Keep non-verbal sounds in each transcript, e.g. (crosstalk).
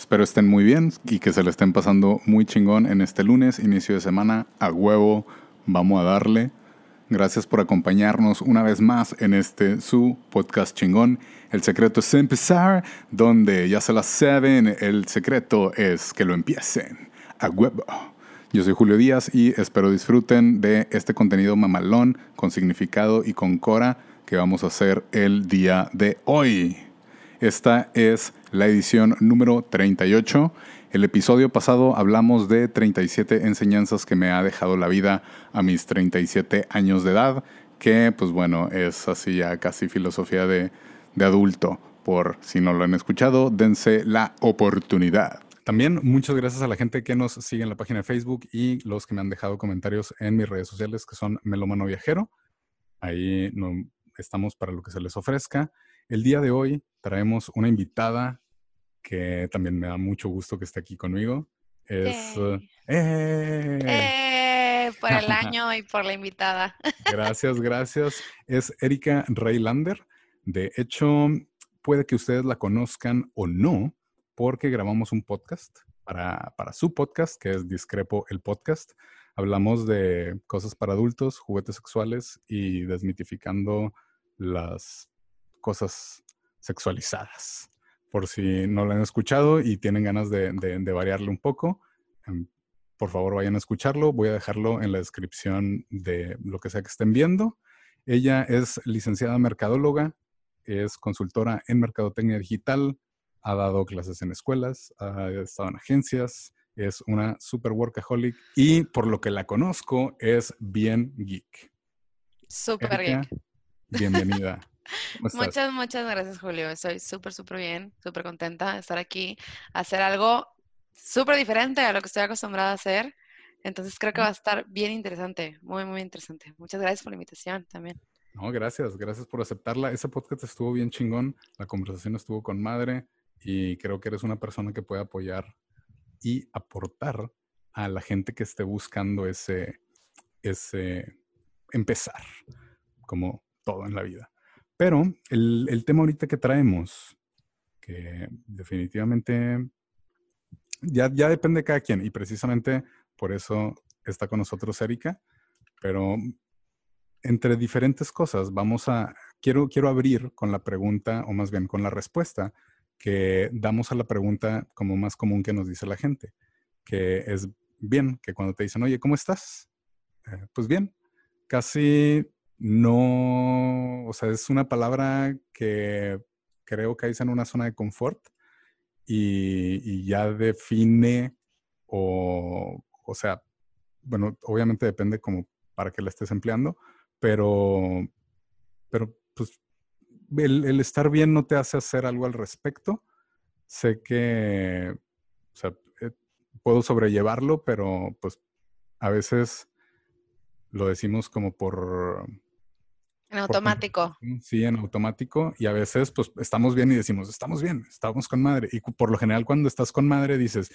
Espero estén muy bien y que se le estén pasando muy chingón en este lunes, inicio de semana. A huevo, vamos a darle. Gracias por acompañarnos una vez más en este su podcast chingón. El secreto es empezar, donde ya se las saben, el secreto es que lo empiecen. A huevo. Yo soy Julio Díaz y espero disfruten de este contenido mamalón, con significado y con cora que vamos a hacer el día de hoy. Esta es la edición número 38. El episodio pasado hablamos de 37 enseñanzas que me ha dejado la vida a mis 37 años de edad, que pues bueno, es así ya casi filosofía de, de adulto. Por si no lo han escuchado, dense la oportunidad. También muchas gracias a la gente que nos sigue en la página de Facebook y los que me han dejado comentarios en mis redes sociales, que son Melomano Viajero. Ahí no, estamos para lo que se les ofrezca. El día de hoy traemos una invitada que también me da mucho gusto que esté aquí conmigo. Es... ¡Eh! ¡Eh! ¡Eh! Por el (laughs) año y por la invitada. (laughs) Gracias, gracias. Es Erika Reylander. De hecho, puede que ustedes la conozcan o no, porque grabamos un podcast para, para su podcast, que es Discrepo el Podcast. Hablamos de cosas para adultos, juguetes sexuales y desmitificando las cosas sexualizadas. Por si no lo han escuchado y tienen ganas de, variarle un poco, em, por favor vayan a escucharlo. Voy a dejarlo en la descripción de lo que sea que estén viendo. Ella es licenciada mercadóloga, es consultora en mercadotecnia digital, ha dado clases en escuelas, ha estado en agencias, es una super workaholic y por lo que la conozco es bien geek. Super geek. Bienvenida. Muchas, muchas gracias, Julio. Estoy súper, súper bien, súper contenta de estar aquí, hacer algo súper diferente a lo que estoy acostumbrada a hacer. Entonces creo que va a estar bien interesante, muy, muy interesante. Muchas gracias por la invitación también. No, gracias, gracias por aceptarla. Ese podcast estuvo bien chingón, la conversación estuvo con madre y creo que eres una persona que puede apoyar y aportar a la gente que esté buscando ese, ese empezar, como todo en la vida. Pero el, tema ahorita que traemos, que definitivamente ya, ya depende de cada quien y precisamente por eso está con nosotros Erika, pero entre diferentes cosas vamos a, quiero, quiero abrir con la pregunta, o más bien con la respuesta que damos a la pregunta como más común que nos dice la gente, que es bien, que cuando te dicen, oye, ¿cómo estás? Eh, pues bien, casi no, o sea, es una palabra que creo que es en una zona de confort y, ya define o, o sea, bueno, obviamente depende como para que la estés empleando, pero, pero pues el, el, estar bien no te hace hacer algo al respecto. Sé que, o sea, eh, puedo sobrellevarlo, pero pues a veces lo decimos como por, en automático. Sí, en automático. Y a veces, pues, estamos bien y decimos, estamos bien, estamos con madre. Y por lo general, cuando estás con madre, dices,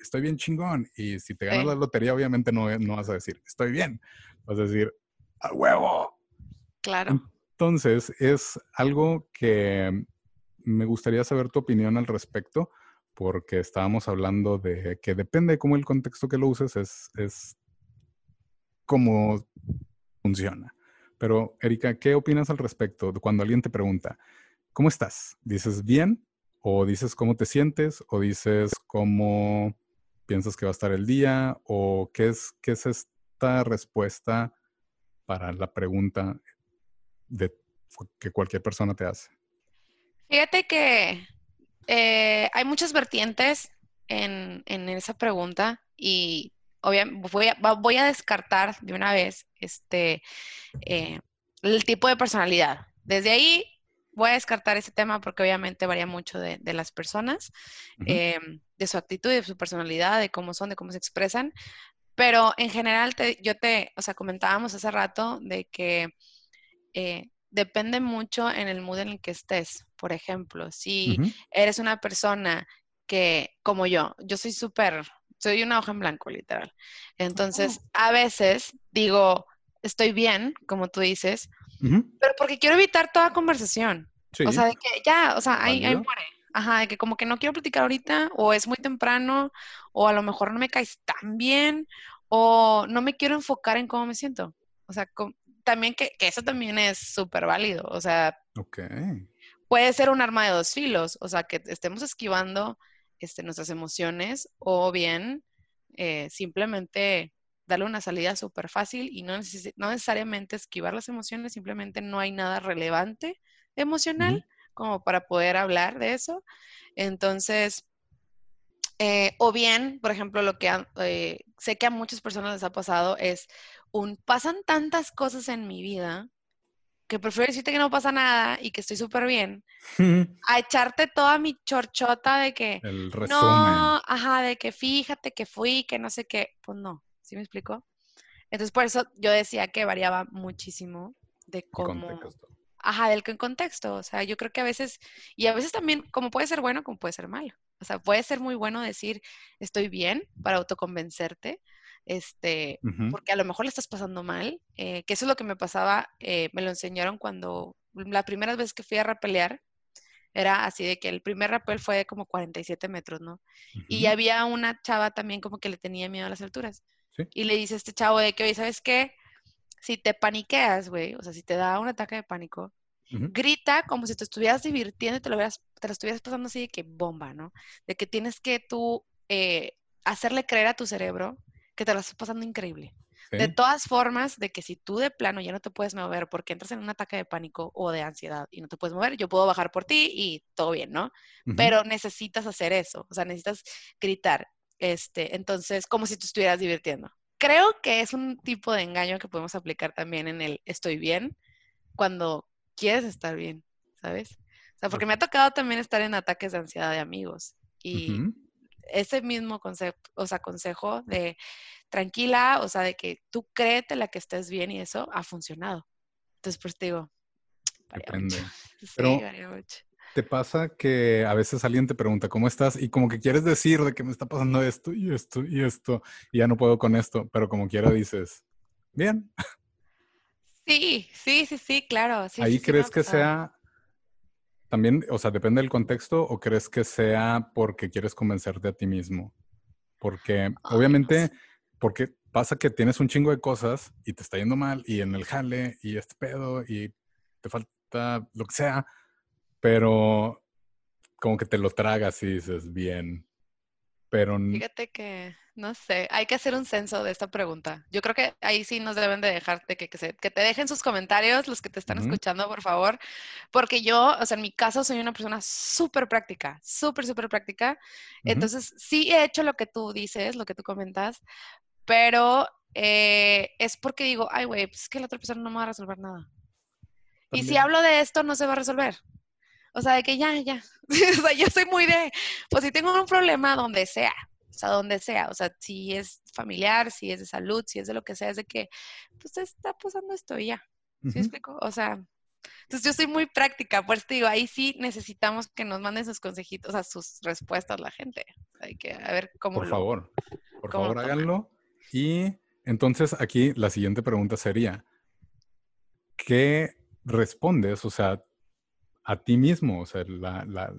estoy bien chingón. Y si te ganas la lotería, obviamente no, no vas a decir, estoy bien. Vas a decir, a huevo. Claro. Entonces, es algo que me gustaría saber tu opinión al respecto, porque estábamos hablando de que depende de cómo el contexto que lo uses es, es cómo funciona. Pero, Erika, ¿qué opinas al respecto cuando alguien te pregunta, ¿cómo estás? ¿Dices bien? ¿O dices cómo te sientes? ¿O dices cómo piensas que va a estar el día? ¿O qué es, qué es esta respuesta para la pregunta que cualquier persona te hace? Fíjate que eh, hay muchas vertientes en, en, esa pregunta y obviamente voy a, voy a descartar de una vez este, eh, el tipo de personalidad. Desde ahí voy a descartar ese tema porque obviamente varía mucho de, las personas, eh, de su actitud, de su personalidad, de cómo son, de cómo se expresan. Pero en general, te, yo te, o sea, comentábamos hace rato de que eh, depende mucho en el mood en el que estés. Por ejemplo, si eres una persona que, como yo, yo soy súper, soy una hoja en blanco, literal. Entonces, oh. a veces digo, estoy bien, como tú dices, pero porque quiero evitar toda conversación. O sea, de que ya, o sea, ahí, ahí muere. Ajá, de que como que no quiero platicar ahorita, o es muy temprano, o a lo mejor no me caes tan bien, o no me quiero enfocar en cómo me siento. O sea, también que, eso también es súper válido. O sea, puede ser un arma de dos filos. O sea, que estemos esquivando este, nuestras emociones, o bien eh, simplemente darle una salida súper fácil y no, no, necesariamente esquivar las emociones, simplemente no hay nada relevante emocional como para poder hablar de eso. Entonces, eh, o bien, por ejemplo, lo que eh, sé que a muchas personas les ha pasado es un, pasan tantas cosas en mi vida que prefiero decirte que no pasa nada y que estoy súper bien, (laughs) a echarte toda mi chorchota de que, El resumen. no, ajá, de que fíjate que fui, que no sé qué, pues no, ¿sí me explico? Entonces, por eso yo decía que variaba muchísimo de cómo, Ajá, del que contexto. O sea, yo creo que a veces, y a veces también, como puede ser bueno, como puede ser malo. O sea, puede ser muy bueno decir, estoy bien para autoconvencerte, este, porque a lo mejor le estás pasando mal, eh, que eso es lo que me pasaba, eh, me lo enseñaron cuando, la primera vez que fui a rapelear, era así de que el primer rappel fue de como 47 metros, ¿no? Y había una chava también como que le tenía miedo a las alturas. Y le dice a este chavo de que, oye, ¿sabes qué? si te paniqueas, güey, o sea, si te da un ataque de pánico, grita como si te estuvieras divirtiendo y te lo, te lo estuvieras pasando así de que bomba, ¿no? De que tienes que tú eh, hacerle creer a tu cerebro que te lo estás pasando increíble. De todas formas, de que si tú de plano ya no te puedes mover porque entras en un ataque de pánico o de ansiedad y no te puedes mover, yo puedo bajar por ti y todo bien, ¿no? Pero necesitas hacer eso, o sea, necesitas gritar. Este, entonces, como si tú estuvieras divirtiendo creo que es un tipo de engaño que podemos aplicar también en el estoy bien cuando quieres estar bien, ¿sabes? O sea, porque me ha tocado también estar en ataques de ansiedad de amigos y ese mismo concepto, o sea, consejo de tranquila, o sea, de que tú créete la que estés bien y eso ha funcionado. Entonces, pues te digo, (tsk) Depende. (laughs) Sí, mucho. ¿Te pasa que a veces alguien te pregunta cómo estás y como que quieres decir de que me está pasando esto y esto y esto y ya no puedo con esto, pero como quiera dices, bien. Sí, sí, sí, sí, claro. Ahí crees que sea también, o sea, depende del contexto o crees que sea porque quieres convencerte a ti mismo. Porque obviamente, porque pasa que tienes un chingo de cosas y te está yendo mal y en el jale y este pedo y te falta lo que sea pero como que te lo tragas y dices, bien. Pero... Fíjate que, no sé, hay que hacer un censo de esta pregunta. Yo creo que ahí sí nos deben de dejarte que, que, se, que te dejen sus comentarios, los que te están escuchando, por favor, porque yo, o sea, en mi caso soy una persona súper práctica, súper, súper práctica. Entonces, sí he hecho lo que tú dices, lo que tú comentas, pero eh, es porque digo, ay, güey, pues es que la otra persona no me va a resolver nada. Y si hablo de esto, no se va a resolver. O sea, de que ya, ya. (laughs) o sea, yo soy muy de, pues si tengo un problema donde sea, o sea, donde sea, o sea, si es familiar, si es de salud, si es de lo que sea, es de que, pues está pasando esto y ya. ¿Sí explico? O sea, entonces yo soy muy práctica, por eso te digo, ahí sí necesitamos que nos manden sus consejitos, o sea, sus respuestas la gente. Hay que a ver cómo Por favor, por favor háganlo. Y entonces aquí la siguiente pregunta sería, ¿qué respondes? O sea, a ti mismo. O sea, la, la,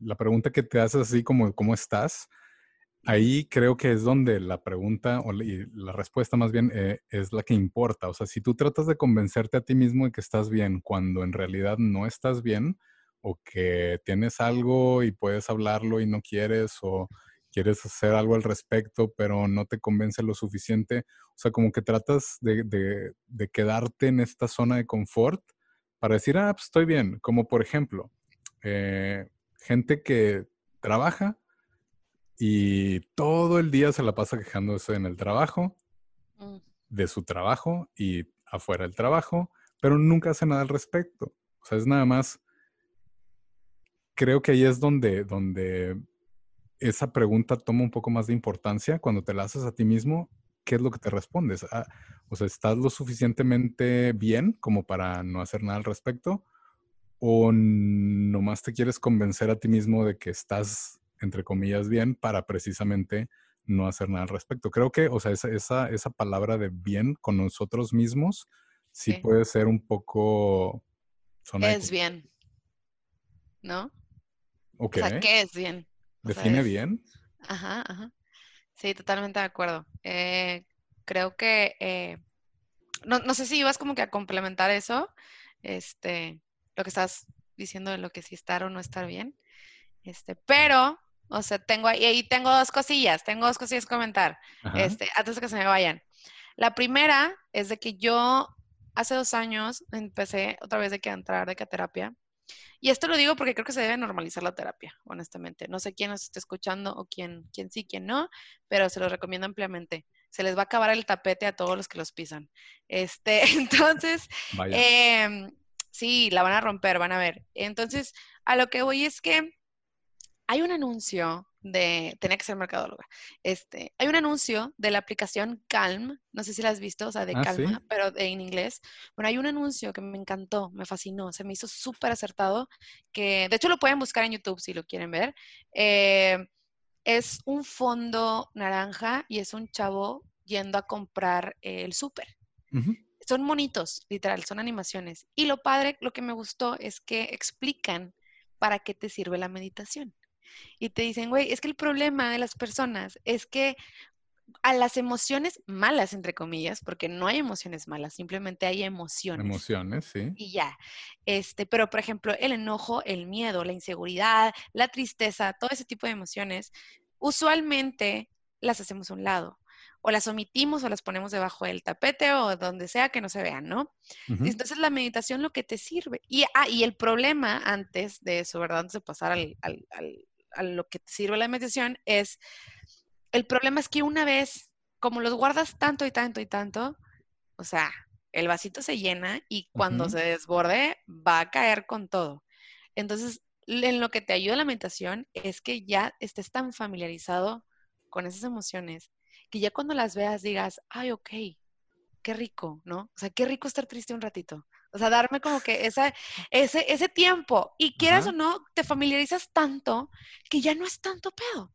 la pregunta que te haces así como, ¿cómo estás? Ahí creo que es donde la pregunta o la respuesta más bien eh, es la que importa. O sea, si tú tratas de convencerte a ti mismo de que estás bien cuando en realidad no estás bien o que tienes algo y puedes hablarlo y no quieres o quieres hacer algo al respecto pero no te convence lo suficiente, o sea, como que tratas de, de quedarte en esta zona de confort para decir, ah, pues estoy bien. Como por ejemplo, eh, gente que trabaja y todo el día se la pasa quejándose en el trabajo, mm. de su trabajo y afuera del trabajo, pero nunca hace nada al respecto. O sea, es nada más, creo que ahí es donde, donde esa pregunta toma un poco más de importancia cuando te la haces a ti mismo. ¿Qué es lo que te respondes? Ah, o sea, ¿estás lo suficientemente bien como para no hacer nada al respecto? ¿O nomás te quieres convencer a ti mismo de que estás, entre comillas, bien para precisamente no hacer nada al respecto? Creo que, o sea, esa, esa, esa palabra de bien con nosotros mismos sí, puede ser un poco... Es bien. ¿No? O sea, ¿qué es bien? ¿Define bien? Ajá, ajá. Sí, totalmente de acuerdo. Eh, creo que, eh, no, no, sé si ibas como que a complementar eso, este, lo que estás diciendo de lo que sí estar o no estar bien. Este, pero, o sea, tengo ahí, ahí tengo dos cosillas, tengo dos cosillas que comentar, este, antes de que se me vayan. La primera es de que yo hace dos años empecé otra vez de que entrar de que terapia y esto lo digo porque creo que se debe normalizar la terapia, honestamente. No sé quién nos está escuchando o quién, quién sí, quién no, pero se lo recomiendo ampliamente. Se les va a acabar el tapete a todos los que los pisan. Este, (laughs) entonces, eh, sí, la van a romper, van a ver. Entonces, a lo que voy es que hay un anuncio de, tenía que ser mercadóloga, este, hay un anuncio de la aplicación Calm, no sé si la has visto, o sea, de ah, calma, pero en inglés. Bueno, hay un anuncio que me encantó, me fascinó, se me hizo súper acertado, que de hecho lo pueden buscar en YouTube si lo quieren ver. Eh, es un fondo naranja y es un chavo yendo a comprar el súper. Son monitos, literal, son animaciones. Y lo padre, lo que me gustó es que explican para qué te sirve la meditación y te dicen, güey, es que el problema de las personas es que a las emociones malas, entre comillas, porque no hay emociones malas, simplemente hay emociones. Emociones, sí. Y ya. Este, pero por ejemplo, el enojo, el miedo, la inseguridad, la tristeza, todo ese tipo de emociones, usualmente las hacemos a un lado o las omitimos o las ponemos debajo del tapete o donde sea que no se vean, ¿no? Entonces la meditación lo que te sirve. Y, ah, y el problema antes de eso, ¿verdad? Antes de pasar al, a lo que te sirve la meditación es, el problema es que una vez, como los guardas tanto y tanto y tanto, o sea, el vasito se llena y cuando se desborde va a caer con todo. Entonces, en lo que te ayuda la meditación es que ya estés tan familiarizado con esas emociones que ya cuando las veas digas, ay, ok, qué rico, ¿no? O sea, qué rico estar triste un ratito. O sea, darme como que esa, ese, ese tiempo. Y quieras o no, te familiarizas tanto que ya no es tanto pedo.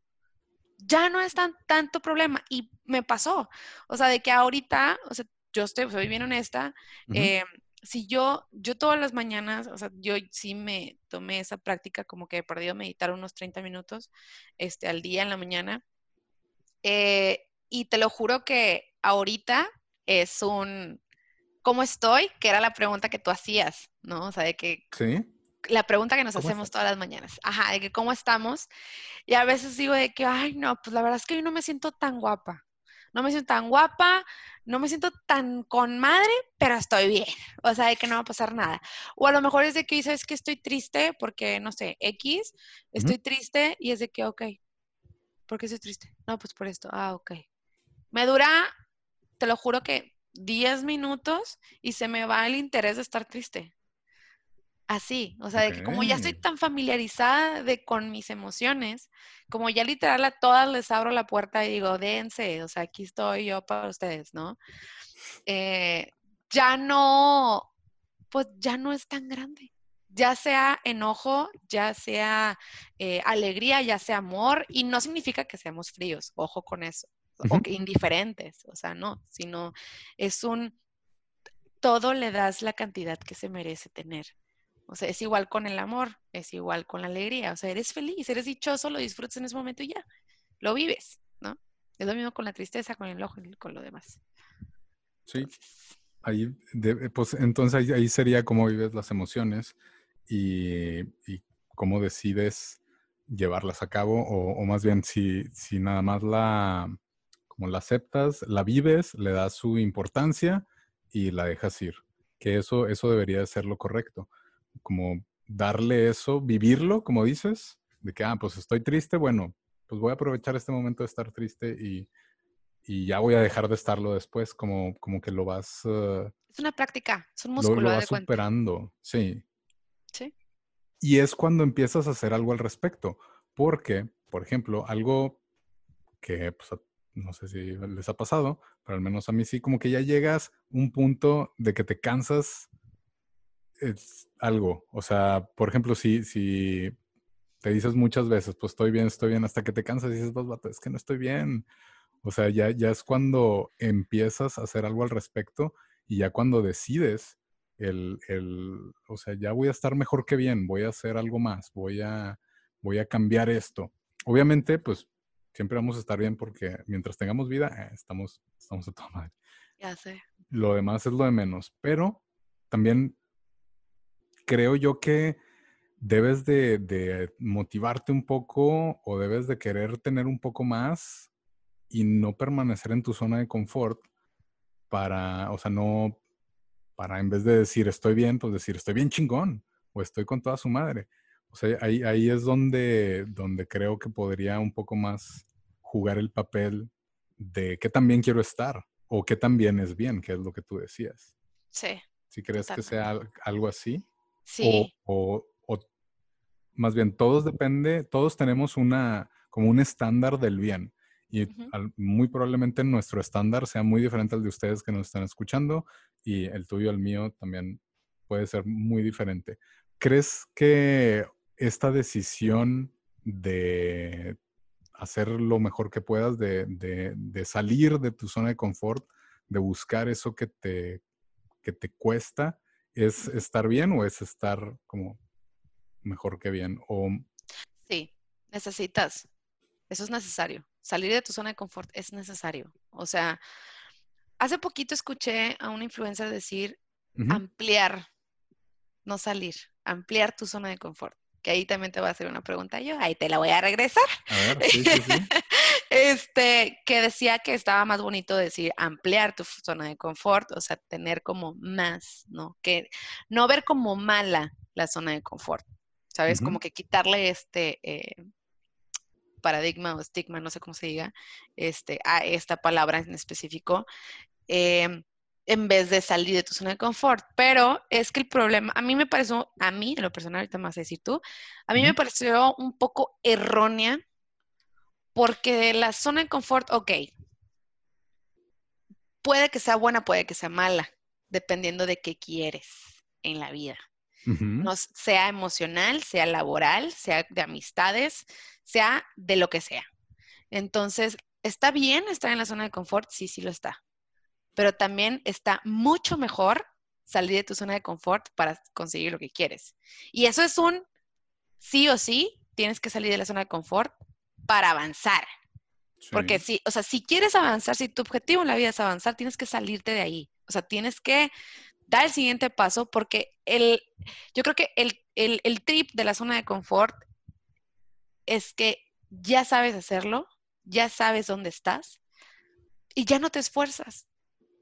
Ya no es tan, tanto problema. Y me pasó. O sea, de que ahorita, o sea, yo estoy, soy bien honesta. Eh, si yo, yo todas las mañanas, o sea, yo sí me tomé esa práctica como que he perdido meditar unos 30 minutos este, al día en la mañana. Eh, y te lo juro que ahorita es un, ¿cómo estoy? Que era la pregunta que tú hacías, ¿no? O sea, de que... Sí. La pregunta que nos hacemos todas las mañanas. Ajá, de que cómo estamos. Y a veces digo de que, ay, no, pues la verdad es que hoy no me siento tan guapa. No me siento tan guapa, no me siento tan con madre, pero estoy bien. O sea, de que no va a pasar nada. O a lo mejor es de que, ¿sabes que Estoy triste porque, no sé, X, estoy triste y es de que, ok, ¿por qué estoy triste? No, pues por esto. Ah, ok. Me dura, te lo juro que 10 minutos y se me va el interés de estar triste. Así, o sea, de que como ya estoy tan familiarizada de con mis emociones, como ya literal a todas les abro la puerta y digo, dense, o sea, aquí estoy yo para ustedes, ¿no? Eh, ya no, pues ya no es tan grande. Ya sea enojo, ya sea eh, alegría, ya sea amor, y no significa que seamos fríos, ojo con eso o que indiferentes, o sea, no, sino es un, todo le das la cantidad que se merece tener. O sea, es igual con el amor, es igual con la alegría, o sea, eres feliz, eres dichoso, lo disfrutas en ese momento y ya, lo vives, ¿no? Es lo mismo con la tristeza, con el enojo con lo demás. Sí. Ahí, pues entonces ahí, sería cómo vives las emociones y, y cómo decides llevarlas a cabo, o, o, más bien si, si nada más la, como la aceptas, la vives, le das su importancia y la dejas ir. Que eso, eso debería ser lo correcto. Como darle eso, vivirlo, como dices, de que, ah, pues estoy triste, bueno, pues voy a aprovechar este momento de estar triste y, ya voy a dejar de estarlo después, como, como que lo vas... Uh, es una práctica, es un músculo. Lo, vas superando, sí. Sí. Y es cuando empiezas a hacer algo al respecto, porque por ejemplo, algo que pues, no sé si les ha pasado, pero al menos a mí sí, como que ya llegas un punto de que te cansas es algo. O sea, por ejemplo, si, si te dices muchas veces, pues estoy bien, estoy bien, hasta que te cansas y dices, pues, vato, es que no estoy bien. O sea, ya, ya es cuando empiezas a hacer algo al respecto y ya cuando decides el, el, o sea, ya voy a estar mejor que bien, voy a hacer algo más, voy a, voy a cambiar esto. Obviamente, pues siempre vamos a estar bien porque mientras tengamos vida, eh, estamos, estamos a toda madre. Ya sé. Lo demás es lo de menos, pero también creo yo que debes de, de, motivarte un poco o debes de querer tener un poco más y no permanecer en tu zona de confort para, o sea, no, para en vez de decir estoy bien, pues decir estoy bien chingón o estoy con toda su madre. O sea, ahí, ahí es donde, donde creo que podría un poco más jugar el papel de qué también quiero estar o qué también es bien, que es lo que tú decías. Sí. Si crees que sea algo así. Sí. O, o, más bien, todos depende, todos tenemos una, como un estándar del bien. Y muy probablemente nuestro estándar sea muy diferente al de ustedes que nos están escuchando y el tuyo, el mío, también puede ser muy diferente. ¿Crees que esta decisión de hacer lo mejor que puedas, de, de, salir de tu zona de confort, de buscar eso que te, que te cuesta, ¿es estar bien o es estar como mejor que bien? O... Sí, necesitas, eso es necesario. Salir de tu zona de confort es necesario. O sea, hace poquito escuché a una influencer decir ampliar, no salir, ampliar tu zona de confort que ahí también te voy a hacer una pregunta yo, ahí te la voy a regresar. A ver, sí, sí, sí. (laughs) este, que decía que estaba más bonito decir ampliar tu zona de confort, o sea, tener como más, ¿no? Que no ver como mala la zona de confort, ¿sabes? Como que quitarle este eh, paradigma o estigma, no sé cómo se diga, este, a esta palabra en específico. Eh, en vez de salir de tu zona de confort. Pero es que el problema, a mí me pareció, a mí, en lo personal, ahorita me vas a decir tú, a mí me pareció un poco errónea porque la zona de confort, ok, puede que sea buena, puede que sea mala, dependiendo de qué quieres en la vida. no, sea emocional, sea laboral, sea de amistades, sea de lo que sea. Entonces, ¿está bien estar en la zona de confort? Sí, sí lo está pero también está mucho mejor salir de tu zona de confort para conseguir lo que quieres. Y eso es un sí o sí, tienes que salir de la zona de confort para avanzar. Porque si, o sea, si quieres avanzar, si tu objetivo en la vida es avanzar, tienes que salirte de ahí. O sea, tienes que dar el siguiente paso porque el, yo creo que el, el, el trip de la zona de confort es que ya sabes hacerlo, ya sabes dónde estás y ya no te esfuerzas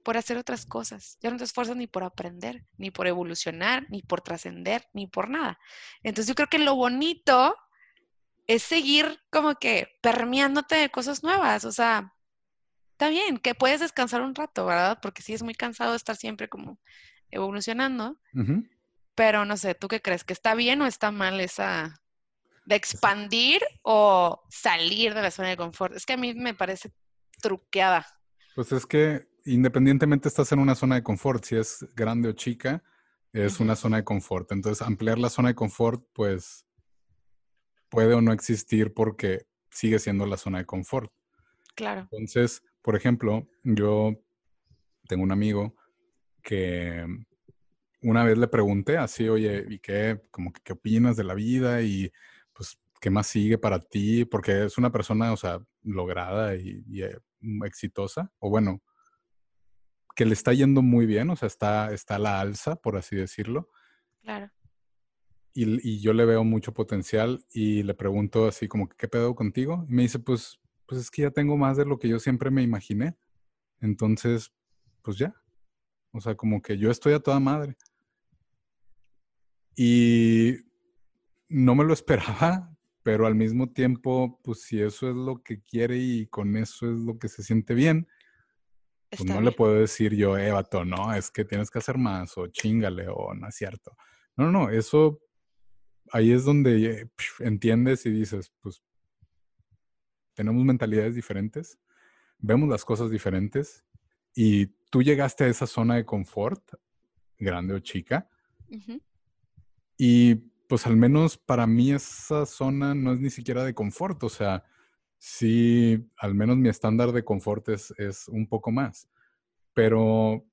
por hacer otras cosas. Ya no te esfuerzas ni por aprender, ni por evolucionar, ni por trascender, ni por nada. Entonces yo creo que lo bonito es seguir como que permeándote de cosas nuevas. O sea, está bien que puedes descansar un rato, ¿verdad? Porque sí es muy cansado estar siempre como evolucionando. Pero no sé, ¿tú qué crees? ¿Que está bien o está mal esa de expandir o salir de la zona de confort? Es que a mí me parece truqueada. Pues es que independientemente estás en una zona de confort, si es grande o chica, es una zona de confort. Entonces, ampliar la zona de confort, pues puede o no existir porque sigue siendo la zona de confort. Claro. Entonces, por ejemplo, yo tengo un amigo que una vez le pregunté así, oye, ¿y qué, como qué opinas de la vida? Y pues, ¿qué más sigue para ti? Porque es una persona, o sea, lograda y, y eh, exitosa, o bueno, que le está yendo muy bien, o sea, está, está a la alza, por así decirlo. Claro. Y, y, yo le veo mucho potencial y le pregunto así como, ¿qué pedo contigo? Y me dice, pues, pues es que ya tengo más de lo que yo siempre me imaginé. Entonces, pues ya. O sea, como que yo estoy a toda madre. Y no me lo (laughs) esperaba, pero al mismo tiempo, pues si eso es lo que quiere y con eso es lo que se siente bien, pues no le puedo decir yo, eh, no, es que tienes que hacer más, o chingale, o no es cierto. No, no, eso, ahí es donde entiendes y dices, pues, tenemos mentalidades diferentes, vemos las cosas diferentes y tú llegaste a esa zona de confort, grande o chica, y pues al menos para mí esa zona no es ni siquiera de confort, o sea, sí, al menos mi estándar de confort es, es un poco más, pero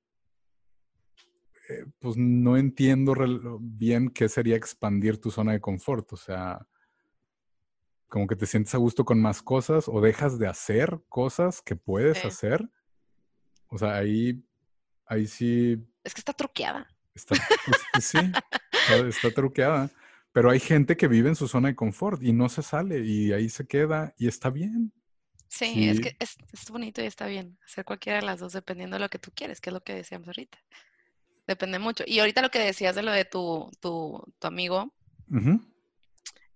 eh, pues no entiendo bien qué sería expandir tu zona de confort. O sea, como que te sientes a gusto con más cosas o dejas de hacer cosas que puedes hacer. O sea, ahí, ahí sí. Es que está truqueada. Está, pues, sí, está, truqueada. Pero hay gente que vive en su zona de confort y no se sale y ahí se queda y está bien. Sí, es que es, es, bonito y está bien hacer cualquiera de las dos dependiendo de lo que tú quieres, que es lo que decíamos ahorita. Depende mucho. Y ahorita lo que decías de lo de tu, tu, tu amigo,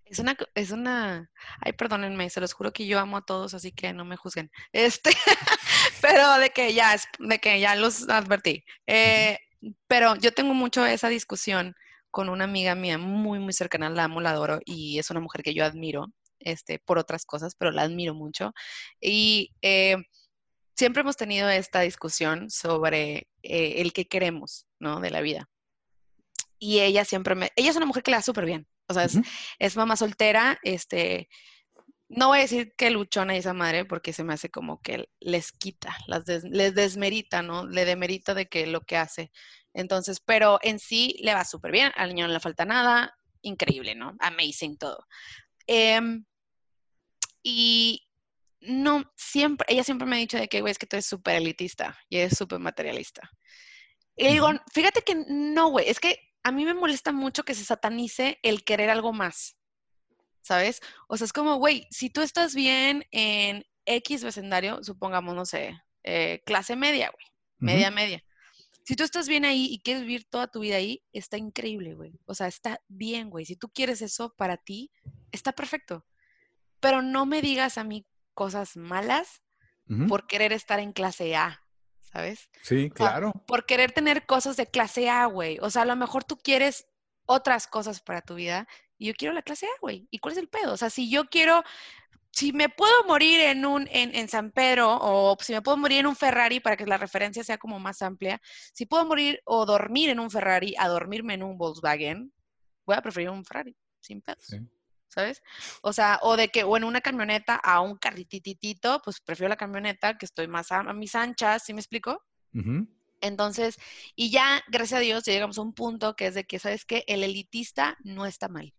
es una, es una, ay, perdónenme, se los juro que yo amo a todos, así que no me juzguen. (laughs) Este, pero de que ya, de que ya los advertí. Eh, pero yo tengo mucho esa discusión con una amiga mía muy, muy cercana, la amo, la adoro, y es una mujer que yo admiro, este, por otras cosas, pero la admiro mucho. Y eh, siempre hemos tenido esta discusión sobre eh, el que queremos, ¿no? De la vida. Y ella siempre me, ella es una mujer que le da súper bien, o sea, es, mamá soltera, este, no voy a decir que luchona esa madre porque se me hace como que les quita, las les desmerita, ¿no? Le demerita de que lo que hace. Entonces, pero en sí le va súper bien, al niño no le falta nada, increíble, ¿no? Amazing todo. Em, y no, siempre, ella siempre me ha dicho de que, güey, es que tú eres súper elitista y eres súper materialista. Y le digo, fíjate que no, güey, es que a mí me molesta mucho que se satanice el querer algo más, ¿sabes? O sea, es como, güey, si tú estás bien en X vecindario, supongamos, no sé, eh, clase media, güey, media, media. Si tú estás bien ahí y quieres vivir toda tu vida ahí, está increíble, güey. O sea, está bien, güey. Si tú quieres eso para ti, está perfecto. Pero no me digas a mí cosas malas por querer estar en clase A, ¿sabes? Sí, claro. por querer tener cosas de clase A, güey. O sea, a lo mejor tú quieres otras cosas para tu vida y yo quiero la clase A, güey. ¿Y cuál es el pedo? O sea, si yo quiero, si me puedo morir en un, en, en San Pedro o si me puedo morir en un Ferrari para que la referencia sea como más amplia, si puedo morir o dormir en un Ferrari a dormirme en un Volkswagen, voy a preferir un Ferrari, sin pedos. Sí. ¿sabes? O sea, o de que, o en una camioneta a un carrititito, pues prefiero la camioneta que estoy más a, mis anchas, ¿sí me explico? Entonces, y ya, gracias a Dios, llegamos a un punto que es de que, ¿sabes qué? El elitista no está mal.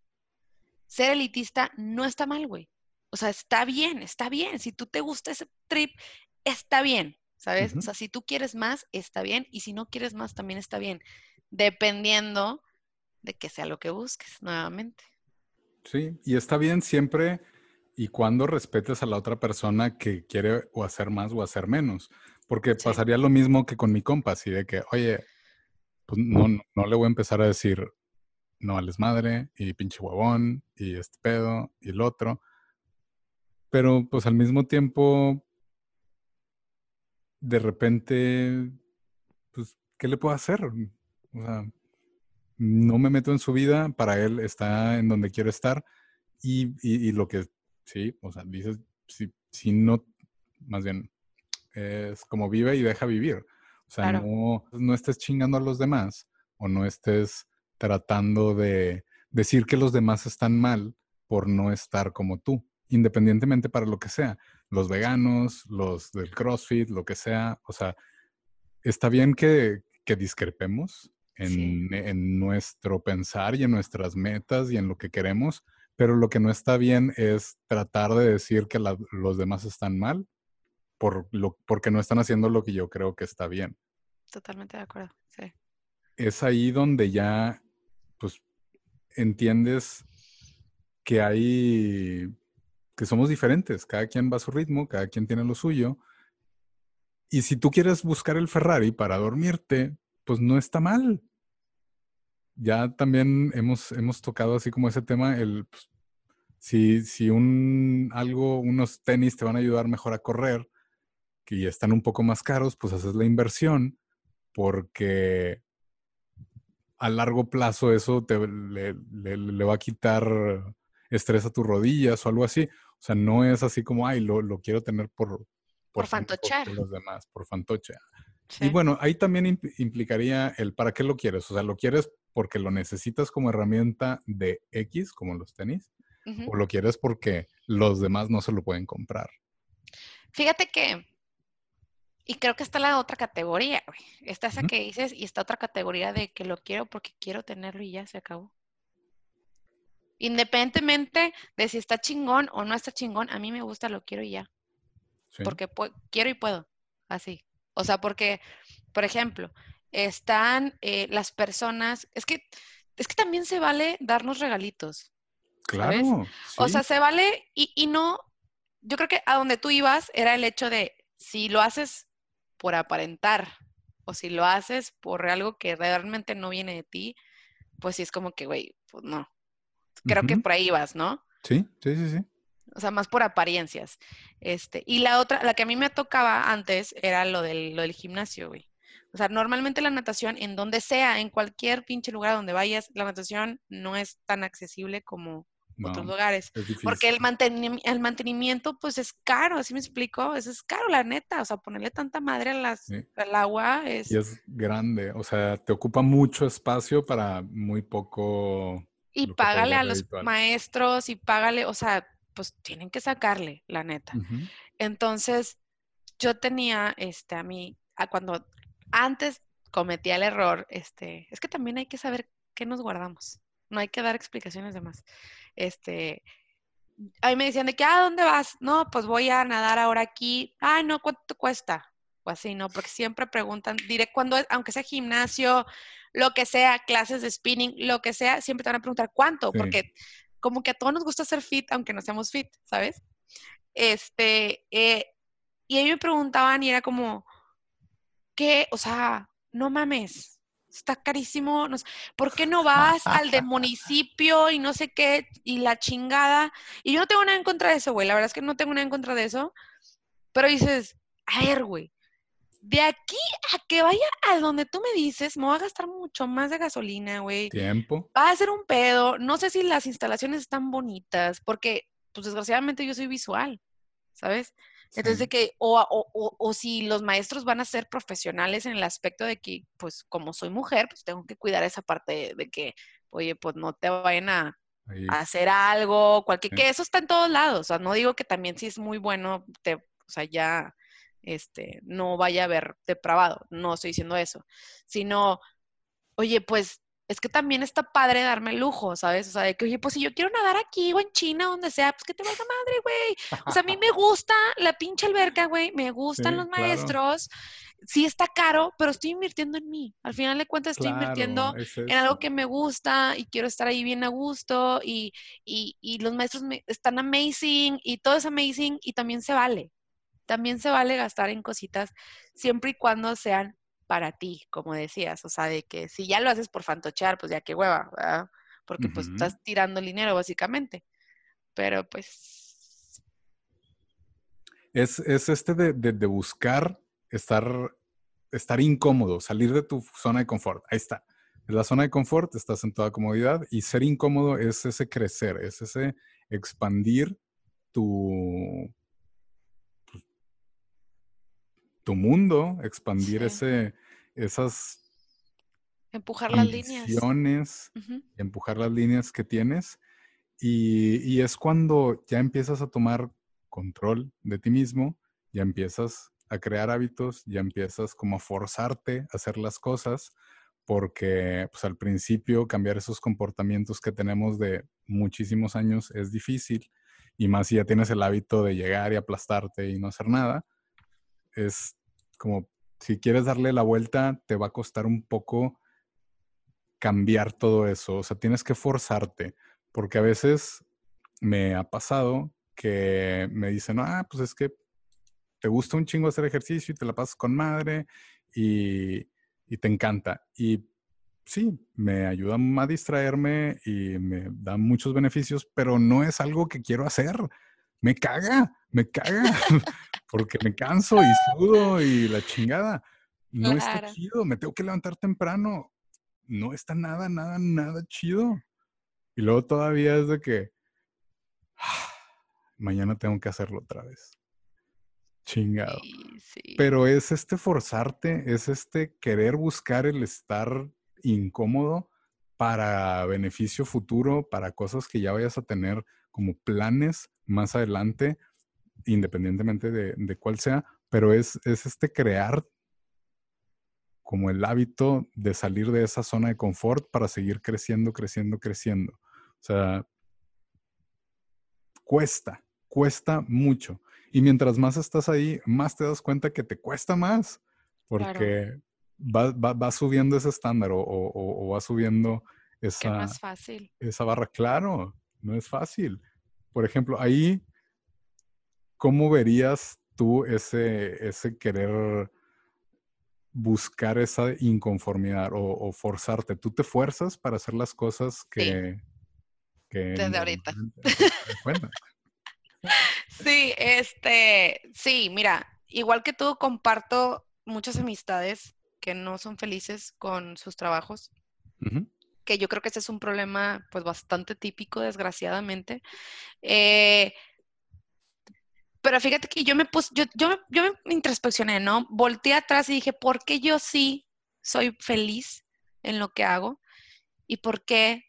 Ser elitista no está mal, güey. O sea, está bien, está bien. Si tú te gusta ese trip, está bien, ¿sabes? O sea, si tú quieres más, está bien. Y si no quieres más, también está bien. Dependiendo de que sea lo que busques, nuevamente. Sí, y está bien siempre y cuando respetes a la otra persona que quiere o hacer más o hacer menos. Porque pasaría lo mismo que con mi compa, así de que, oye, pues no, no, le voy a empezar a decir, no vales madre, y pinche huevón, y este pedo, y el otro. Pero pues al mismo tiempo, de repente, pues, ¿qué le puedo hacer? O sea, no me meto en su vida, para él está en donde quiero estar y, lo que, sí, o sea, dices, si, si, no, más bien, es como vive y deja vivir. O sea, no, no estés chingando a los demás o no estés tratando de decir que los demás están mal por no estar como tú, independientemente para lo que sea. Los veganos, los del CrossFit, lo que sea. O sea, está bien que, que discrepemos, en, nuestro pensar y en nuestras metas y en lo que queremos, pero lo que no está bien es tratar de decir que los demás están mal por lo, porque no están haciendo lo que yo creo que está bien. Totalmente de acuerdo, sí. Es ahí donde ya, pues, entiendes que hay, que somos diferentes, cada quien va a su ritmo, cada quien tiene lo suyo. Y si tú quieres buscar el Ferrari para dormirte, pues no está mal. Ya también hemos, hemos tocado así como ese tema, el pues, si, si un algo, unos tenis te van a ayudar mejor a correr, que están un poco más caros, pues haces la inversión, porque a largo plazo eso te le, va a quitar estrés a tus rodillas o algo así. O sea, no es así como, ay, lo, lo quiero tener por... Por, fantochar. Por los demás, por fantoche. Y bueno, ahí también implicaría el para qué lo quieres. O sea, lo quieres porque lo necesitas como herramienta de X, como los tenis, o lo quieres porque los demás no se lo pueden comprar. Fíjate que, y creo que está la otra categoría, güey. Está esa que dices y está otra categoría de que lo quiero porque quiero tenerlo y ya se acabó. Independientemente de si está chingón o no está chingón, a mí me gusta, lo quiero y ya. Porque quiero y puedo, así. O sea, porque, por ejemplo, están eh, las personas, es que, es que también se vale darnos regalitos. Claro. O sea, se vale y, y no, yo creo que a donde tú ibas era el hecho de si lo haces por aparentar o si lo haces por algo que realmente no viene de ti, pues sí es como que, güey, pues no. Creo que por ahí vas, ¿no? Sí, sí, sí, sí. O sea, más por apariencias. Este, y la otra, la que a mí me tocaba antes era lo del, lo del gimnasio, güey. O sea, normalmente la natación, en donde sea, en cualquier pinche lugar donde vayas, la natación no es tan accesible como otros lugares. Porque el, el mantenimiento, pues es caro, así me explico, es, es caro, la neta. O sea, ponerle tanta madre las, al agua es... Y es grande, o sea, te ocupa mucho espacio para muy poco... Y págale a los maestros y págale, o sea, pues tienen que sacarle, la neta. Entonces, yo tenía, este, a mí, a cuando antes cometía el error, este, es que también hay que saber qué nos guardamos. No hay que dar explicaciones de más. Este, ahí me decían de que, ah, ¿dónde vas? No, pues voy a nadar ahora aquí. Ay, no, ¿cuánto te cuesta? O así, ¿no? Porque siempre preguntan, diré cuando, aunque sea gimnasio, lo que sea, clases de spinning, lo que sea, siempre te van a preguntar cuánto, porque como que a todos nos gusta ser fit, aunque no seamos fit, ¿sabes? Este, eh, y ahí me preguntaban y era como, ¿qué? O sea, no mames, está carísimo, no ¿por qué no vas al de municipio y no sé qué, y la chingada? Y yo no tengo nada en contra de eso, güey, la verdad es que no tengo nada en contra de eso, pero dices, a ver, güey, de aquí a que vaya a donde tú me dices, me voy a gastar mucho más de gasolina, güey. Tiempo. Va a ser un pedo. No sé si las instalaciones están bonitas, porque, pues desgraciadamente yo soy visual, ¿sabes? Entonces, de que, o, o, o, si los maestros van a ser profesionales en el aspecto de que, pues, como soy mujer, pues tengo que cuidar esa parte de, que, oye, pues no te vayan a, hacer algo, cualquier, que eso está en todos lados. O sea, no digo que también si es muy bueno, te, o sea, ya este, no vaya a haber depravado, no estoy diciendo eso, sino, oye, pues es que también está padre darme lujo, ¿sabes? O sea, de que, oye, pues si yo quiero nadar aquí o en China, donde sea, pues que te valga madre, güey. O sea, a mí me (laughs) gusta la pinche alberca, güey, me gustan los maestros. Sí está caro, pero estoy invirtiendo en mí. Al final de cuentas estoy invirtiendo en algo que me gusta y quiero estar ahí bien a gusto y, y, y los maestros me, están amazing y todo es amazing y también se vale también se vale gastar en cositas siempre y cuando sean para ti, como decías, o sea, de que si ya lo haces por fantochear, pues ya qué hueva, ¿verdad? Porque pues estás tirando el dinero básicamente. Pero pues... Es, este de, de, buscar estar, estar incómodo, salir de tu zona de confort. Ahí está. En la zona de confort estás en toda comodidad y ser incómodo es ese crecer, es ese expandir tu, tu mundo, expandir ese, esas empujar las líneas. empujar las líneas que tienes. Y, y, es cuando ya empiezas a tomar control de ti mismo, ya empiezas a crear hábitos, ya empiezas como a forzarte a hacer las cosas, porque pues al principio cambiar esos comportamientos que tenemos de muchísimos años es difícil, y más si ya tienes el hábito de llegar y aplastarte y no hacer nada, es como si quieres darle la vuelta, te va a costar un poco cambiar todo eso. O sea, tienes que forzarte, porque a veces me ha pasado que me dicen, ah, pues es que te gusta un chingo hacer ejercicio y te la pasas con madre y, y te encanta. Y sí, me ayuda a distraerme y me da muchos beneficios, pero no es algo que quiero hacer. Me caga, me caga. (laughs) (laughs) porque me canso y sudo y la chingada. No está chido, me tengo que levantar temprano. No está nada, nada, nada chido. Y luego todavía es de que (sighs) mañana tengo que hacerlo otra vez. Chingado. Sí, sí. Pero es este forzarte, es este querer buscar el estar incómodo para beneficio futuro, para cosas que ya vayas a tener como planes más adelante, independientemente de, de cuál sea, pero es, es este crear como el hábito de salir de esa zona de confort para seguir creciendo, creciendo, creciendo. O sea, cuesta, cuesta mucho. Y mientras más estás ahí, más te das cuenta que te cuesta más, porque va, va, subiendo ese estándar o, o, va subiendo esa, no es fácil. esa barra. Claro, no es fácil. Por ejemplo, ahí, ¿cómo verías tú ese, ese querer buscar esa inconformidad o, forzarte? ¿Tú te fuerzas para hacer las cosas que... que Desde ahorita. Sí, este, sí, mira, igual que tú, comparto muchas amistades que no son felices con sus trabajos, que yo creo que ese es un problema pues bastante típico, desgraciadamente. Eh, pero fíjate que yo me puse, yo, yo, yo me introspeccioné, ¿no? Volteé atrás y dije, ¿por qué yo sí soy feliz en lo que hago? ¿Y por qué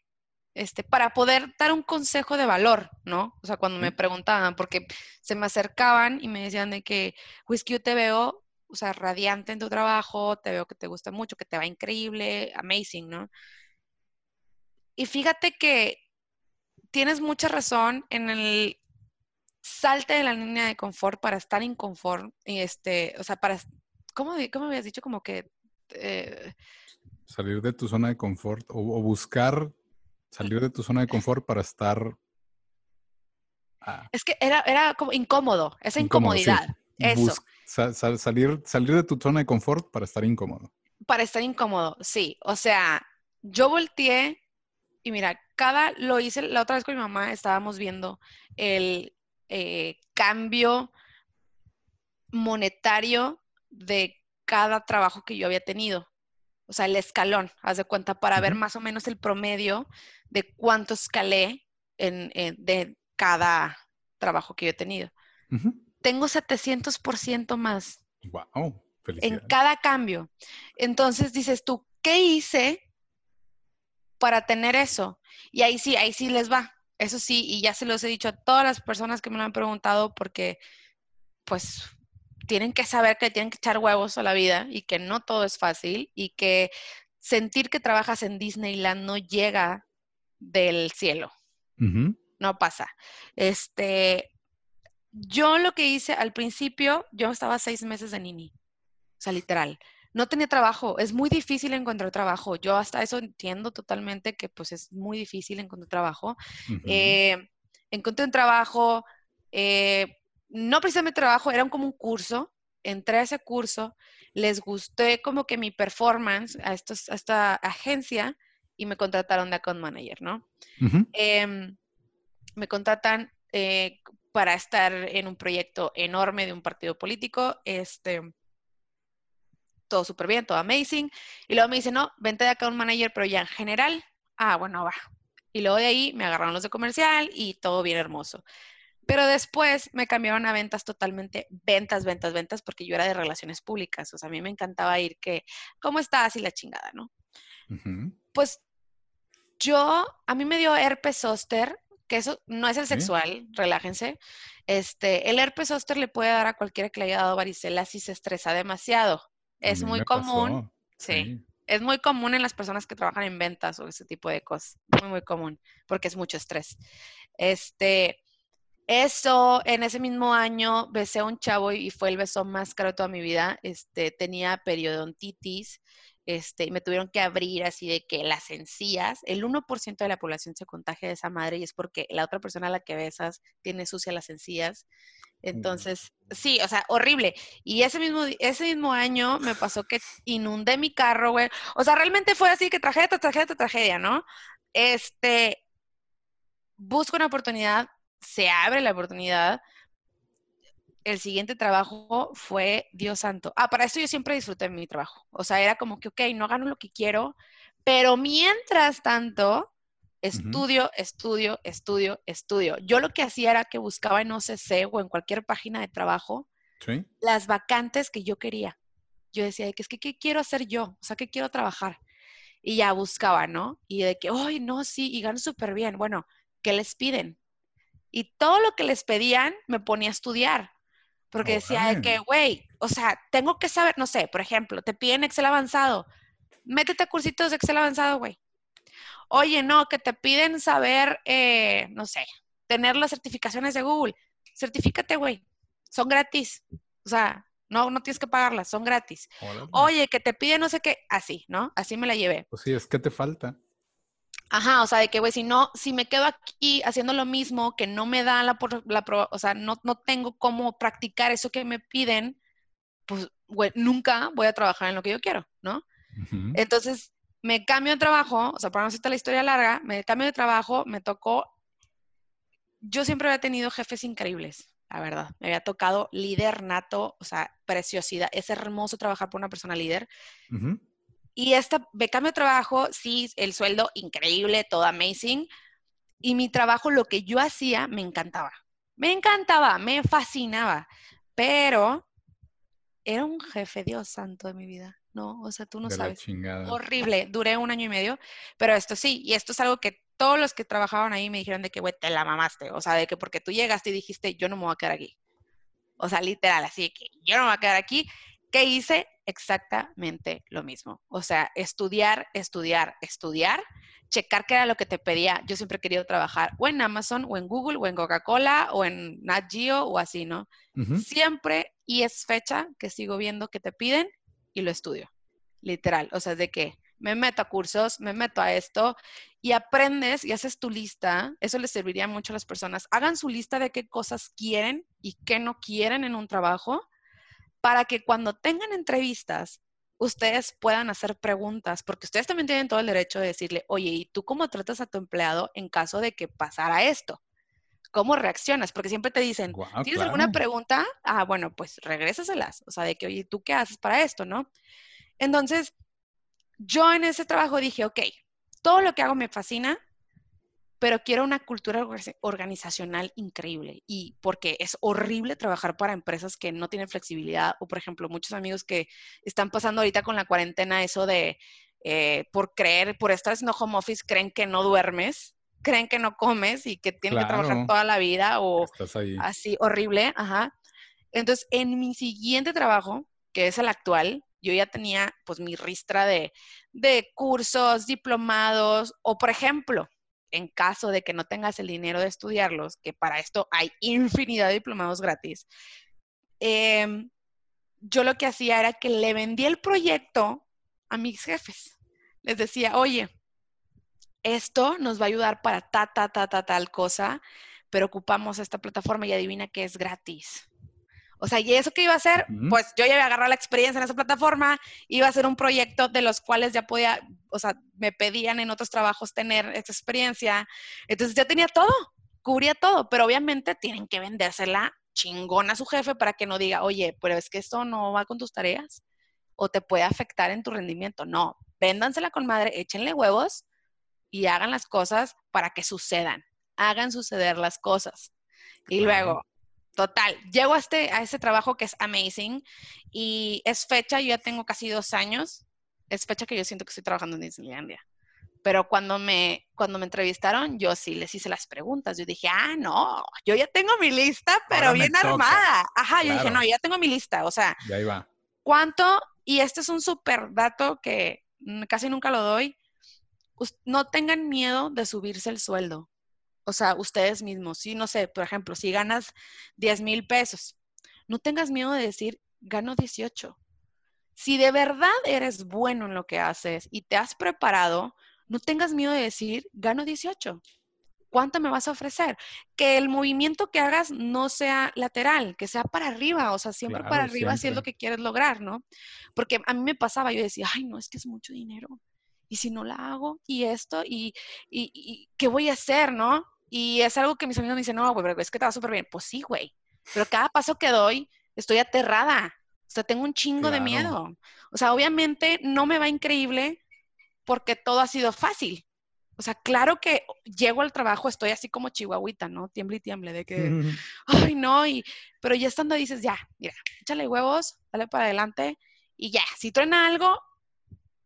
este, para poder dar un consejo de valor, ¿no? O sea, cuando me preguntaban, porque se me acercaban y me decían de que, Whisky, yo te veo, o sea, radiante en tu trabajo, te veo que te gusta mucho, que te va increíble, amazing, ¿no? Y fíjate que tienes mucha razón en el salte de la línea de confort para estar inconfort, y este, o sea, para, ¿cómo, cómo habías dicho? Como que... Eh, Salir de tu zona de confort o buscar Salir de tu zona de confort para estar. Es que era, era como incómodo, esa incomodidad. Eso. salir, salir de tu zona de confort para estar incómodo. Para estar incómodo, sí. O sea, yo volteé y mira, cada, lo hice la otra vez con mi mamá, estábamos viendo el eh, cambio monetario de cada trabajo que yo había tenido. O sea, el escalón, haz de cuenta, para ver más o menos el promedio de cuánto escalé en, de cada trabajo que yo he tenido. Tengo 700% más. ¡Wow! En cada cambio. Entonces dices tú, ¿qué hice para tener eso? Y ahí sí, ahí sí les va. Eso sí, y ya se los he dicho a todas las personas que me lo han preguntado porque, pues, tienen que saber que tienen que echar huevos a la vida y que no todo es fácil y que sentir que trabajas en Disneyland no llega del cielo. No pasa. Este, yo lo que hice al principio, yo estaba seis meses de Nini. O sea, literal. No tenía trabajo. Es muy difícil encontrar trabajo. Yo hasta eso entiendo totalmente que pues es muy difícil encontrar trabajo. Eh, encontré un trabajo, eh, no precisamente trabajo, era como un curso. Entré a ese curso, les gusté como que mi performance a, estos, a esta agencia y me contrataron de account manager, ¿no? Em, me contratan eh, para estar en un proyecto enorme de un partido político, este, todo súper bien, todo amazing, y luego me dicen, no, vente de account manager, pero ya en general, ah, bueno, va. Y luego de ahí me agarraron los de comercial y todo bien hermoso. Pero después me cambiaron a ventas totalmente, ventas, ventas, ventas, porque yo era de relaciones públicas. O sea, a mí me encantaba ir que, ¿cómo estás? Y la chingada, ¿no? Pues yo, a mí me dio herpes zóster, que eso no es el sexual, relájense. Este, el herpes zóster le puede dar a cualquiera que le haya dado varicela si se estresa demasiado. Es muy común. Sí. Es muy común en las personas que trabajan en ventas o ese tipo de cosas. Muy, muy común, porque es mucho estrés. Este, eso, en ese mismo año besé a un chavo y fue el beso más caro de toda mi vida. Este, tenía periodontitis este, me tuvieron que abrir así de que las encías, el 1% de la población se contagia de esa madre y es porque la otra persona a la que besas tiene sucia las encías. Entonces, sí, o sea, horrible. Y ese mismo, ese mismo año me pasó que inundé mi carro, güey. O sea, realmente fue así que tragedia, tragedia, tragedia, ¿no? Este, busco una oportunidad, se abre la oportunidad, el siguiente trabajo fue Dios santo. Ah, para eso yo siempre disfruté mi trabajo. O sea, era como que, ok, no gano lo que quiero, pero mientras tanto, Estudio, estudio, estudio, estudio. Yo lo que hacía era que buscaba en OCC o en cualquier página de trabajo las vacantes que yo quería. Yo decía, que es que ¿qué quiero hacer yo? O sea, ¿qué quiero trabajar? Y ya buscaba, ¿no? Y de que, ¡ay, no, sí! Y gano súper bien. Bueno, ¿qué les piden? Y todo lo que les pedían me ponía a estudiar. Porque decía de que, güey, o sea, tengo que saber, no sé, por ejemplo, te piden Excel avanzado. Métete a cursitos de Excel avanzado, güey. Oye, no, que te piden saber, eh, no sé, tener las certificaciones de Google. Certifícate, güey. Son gratis. O sea, no, no tienes que pagarlas, son gratis. Oye, que te piden no sé qué, así, ¿no? Así me la llevé. Pues sí, es que te falta. Ajá, o sea, de que, güey, si no, si me quedo aquí haciendo lo mismo, que no me da la, la o sea, no, no tengo cómo practicar eso que me piden, pues, güey, nunca voy a trabajar en lo que yo quiero, ¿no? Entonces, me cambio de trabajo, o sea, para no hacerte la historia larga, me cambio de trabajo, me tocó, yo siempre había tenido jefes increíbles, la verdad. Me había tocado líder nato, o sea, preciosidad. Es hermoso trabajar por una persona líder. Y esta, de trabajo, sí, el sueldo increíble, todo amazing. Y mi trabajo, lo que yo hacía, me encantaba. Me encantaba, me fascinaba. Pero era un jefe, Dios santo de mi vida. No, o sea, tú no sabes. Horrible. Duré un año y medio. Pero esto sí, y esto es algo que todos los que trabajaban ahí me dijeron de que, güey, te la mamaste. O sea, de que porque tú llegaste y dijiste, yo no me voy a quedar aquí. O sea, literal, así que yo no me voy a quedar aquí. ¿Qué hice? Exactamente lo mismo. O sea, estudiar, estudiar, estudiar, checar qué era lo que te pedía. Yo siempre he querido trabajar o en Amazon, o en Google, o en Coca-Cola, o en Nat Geo, o así, ¿no? Siempre, y es fecha que sigo viendo que te piden y lo estudio. Literal. O sea, de que me meto a cursos, me meto a esto y aprendes y haces tu lista. Eso les serviría mucho a las personas. Hagan su lista de qué cosas quieren y qué no quieren en un trabajo para que cuando tengan entrevistas ustedes puedan hacer preguntas, porque ustedes también tienen todo el derecho de decirle, oye, ¿y tú cómo tratas a tu empleado en caso de que pasara esto? ¿Cómo reaccionas? Porque siempre te dicen, ¿tienes alguna pregunta? Ah, bueno, pues regrésaselas. O sea, de que, oye, ¿tú qué haces para esto, no? Entonces, yo en ese trabajo dije, ok, todo lo que hago me fascina, pero quiero una cultura organizacional increíble y porque es horrible trabajar para empresas que no tienen flexibilidad o, por ejemplo, muchos amigos que están pasando ahorita con la cuarentena eso de, eh, por creer, por estar haciendo home office, creen que no duermes, creen que no comes y que tienen que trabajar toda la vida o así horrible, ajá. Entonces, en mi siguiente trabajo, que es el actual, yo ya tenía pues mi ristra de, cursos, diplomados o por ejemplo, en caso de que no tengas el dinero de estudiarlos, que para esto hay infinidad de diplomados gratis, em, yo lo que hacía era que le vendía el proyecto a mis jefes. Les decía, oye, esto nos va a ayudar para ta, ta, ta, ta, tal cosa, pero ocupamos esta plataforma y adivina que es gratis. O sea, ¿y eso qué iba a hacer? Pues yo ya iba a agarrar la experiencia en esa plataforma, iba a hacer un proyecto de los cuales ya podía, o sea, me pedían en otros trabajos tener esa experiencia. Entonces ya tenía todo, cubría todo, pero obviamente tienen que vendérsela chingona a su jefe para que no diga, oye, pero es que esto no va con tus tareas o te puede afectar en tu rendimiento. No, véndansela con madre, échenle huevos y hagan las cosas para que sucedan. Hagan suceder las cosas. Y luego, Total, llego a este, a este trabajo que es amazing y es fecha, yo ya tengo casi dos años, es fecha que yo siento que estoy trabajando en Disneylandia. Pero cuando me, cuando me entrevistaron, yo sí les hice las preguntas. Yo dije, ah, no, yo ya tengo mi lista, pero bien armada. Ajá, yo dije, no, ya tengo mi lista. O sea, ya iba. ¿cuánto? Y este es un súper dato que casi nunca lo doy. No tengan miedo de subirse el sueldo o sea, ustedes mismos, si no sé, por ejemplo, si ganas 10 mil pesos, no tengas miedo de decir, gano 18. Si de verdad eres bueno en lo que haces y te has preparado, no tengas miedo de decir, gano 18. ¿Cuánto me vas a ofrecer? Que el movimiento que hagas no sea lateral, que sea para arriba, o sea, siempre para arriba si es lo que quieres lograr, ¿no? Porque a mí me pasaba, yo decía, ay, no, es que es mucho dinero. Y si no la hago, y esto, y, y, y ¿qué voy a hacer, no? Y es algo que mis amigos me dicen, no, güey, pero es que te va súper bien. Pues sí, güey. Pero cada paso que doy, estoy aterrada. O sea, tengo un chingo de miedo. O sea, obviamente no me va increíble porque todo ha sido fácil. O sea, claro que llego al trabajo, estoy así como chihuahuita, ¿no? Tiemble y tiemble, de que, (laughs) ay, no, y, pero ya estando dices, ya, mira, échale huevos, dale para adelante, y ya, si truena algo,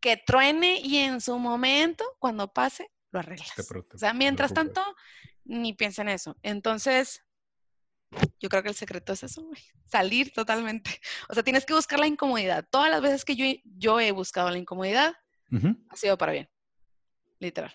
que truene y en su momento, cuando pase, lo arreglas. o sea, mientras tanto, ni piensa en eso. Entonces, yo creo que el secreto es eso, güey. Salir totalmente. O sea, tienes que buscar la incomodidad. Todas las veces que yo, yo he buscado la incomodidad, ha sido para bien. Literal.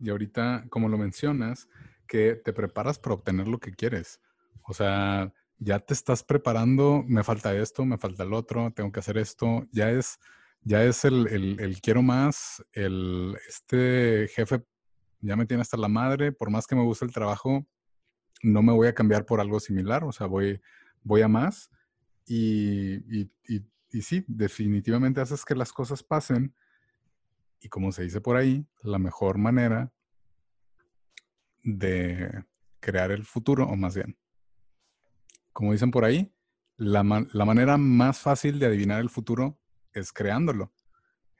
Y ahorita, como lo mencionas, que te preparas para obtener lo que quieres. O sea, ya te estás preparando, me falta esto, me falta el otro, tengo que hacer esto. Ya es, ya es el, el quiero más, el, este jefe ya me tiene hasta la madre, por más que me guste el trabajo, no me voy a cambiar por algo similar, o sea, voy, voy a más. Y, y, sí, definitivamente haces que las cosas pasen. Y como se dice por ahí, la mejor manera de crear el futuro, o más bien, como dicen por ahí, la, la manera más fácil de adivinar el futuro es creándolo.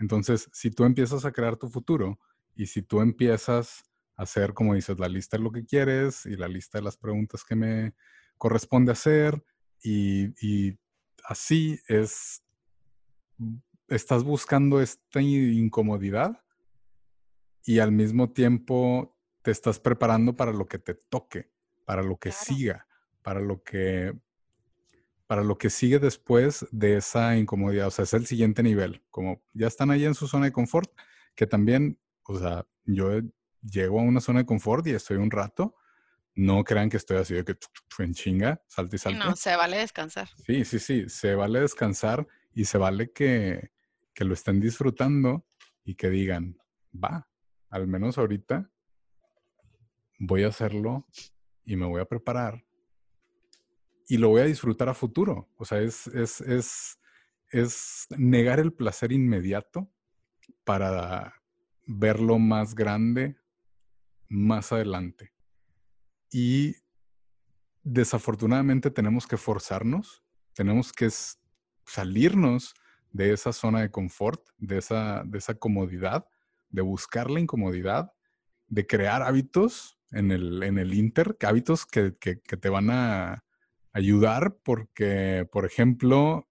Entonces, si tú empiezas a crear tu futuro y si tú empiezas hacer, como dices, la lista de lo que quieres y la lista de las preguntas que me corresponde hacer y, así es, estás buscando esta incomodidad y al mismo tiempo te estás preparando para lo que te toque, para lo que siga, para lo que para lo que sigue después de esa incomodidad, o sea, es el siguiente nivel, como ya están ahí en su zona de confort, que también, o sea, yo llego a una zona de confort y estoy un rato, no crean que estoy así de que en chinga, salte y salte. No, se vale descansar. Sí, sí, sí, se vale descansar y se vale que, que lo estén disfrutando y que digan, va, al menos ahorita voy a hacerlo y me voy a preparar y lo voy a disfrutar a futuro. O sea, es, es, es, es negar el placer inmediato para verlo más grande más adelante. Y desafortunadamente tenemos que forzarnos, tenemos que salirnos de esa zona de confort, de esa, de esa comodidad, de buscar la incomodidad, de crear hábitos en el, en el Inter, hábitos que, que, te van a ayudar porque, por ejemplo,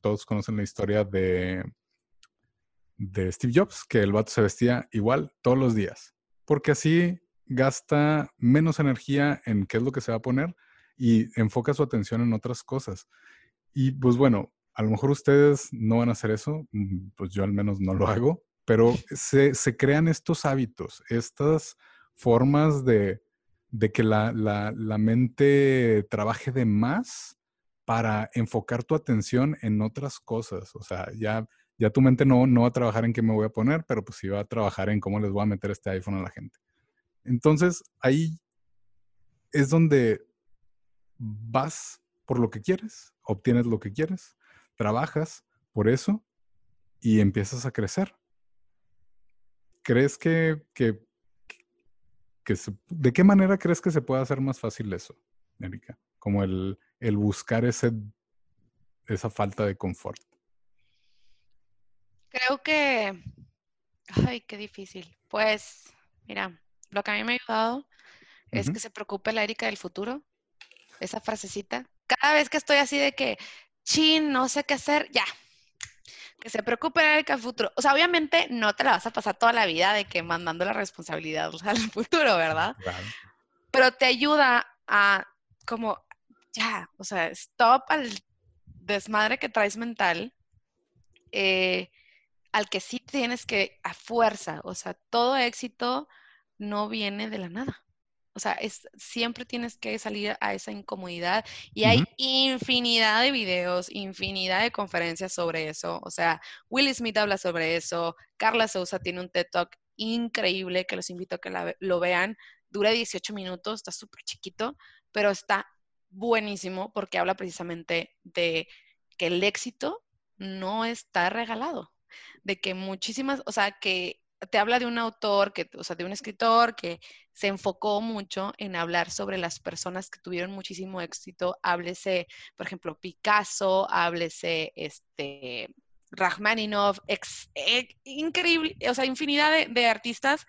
todos conocen la historia de, de Steve Jobs, que el vato se vestía igual todos los días porque así gasta menos energía en qué es lo que se va a poner y enfoca su atención en otras cosas. Y pues bueno, a lo mejor ustedes no van a hacer eso, mm, pues yo al menos no lo hago, pero se, crean estos hábitos, estas formas de, que la, mente trabaje de más para enfocar tu atención en otras cosas. O sea, ya ya tu mente no, no va a trabajar en qué me voy a poner, pero pues sí va a trabajar en cómo les voy a meter este iPhone a la gente. Entonces, ahí es donde vas por lo que quieres, obtienes lo que quieres, trabajas por eso y empiezas a crecer. ¿Crees que, que, de qué manera crees que se puede hacer más fácil eso, Erika? Como el, el buscar ese, esa falta de confort. Creo que, ay, qué difícil. Pues, mira, lo que a mí me ha ayudado es que se preocupe la Erika del futuro. Esa frasecita. Cada vez que estoy así de que, chin, no sé qué hacer, ya. Que se preocupe la Erika del futuro. O sea, obviamente no te la vas a pasar toda la vida de que mandando la responsabilidad (laughs) al futuro, ¿verdad? Pero te ayuda a como, ya, o sea, stop al desmadre que traes mental. Eh, al que sí tienes que, a fuerza, o sea, todo éxito no viene de la nada. O sea, es, siempre tienes que salir a esa incomodidad y hay infinidad de videos, infinidad de conferencias sobre eso. O sea, Will Smith habla sobre eso, Carla Sousa tiene un TED Talk increíble que los invito a que lo vean. Dura 18 minutos, está súper chiquito, pero está buenísimo porque habla precisamente de que el éxito no está regalado de que muchísimas, o sea, que te habla de un autor, que, o sea, de un escritor que se enfocó mucho en hablar sobre las personas que tuvieron muchísimo éxito. Háblese, por ejemplo, Picasso, háblese, este, Rachmaninoff, ex, increíble, o sea, infinidad de, artistas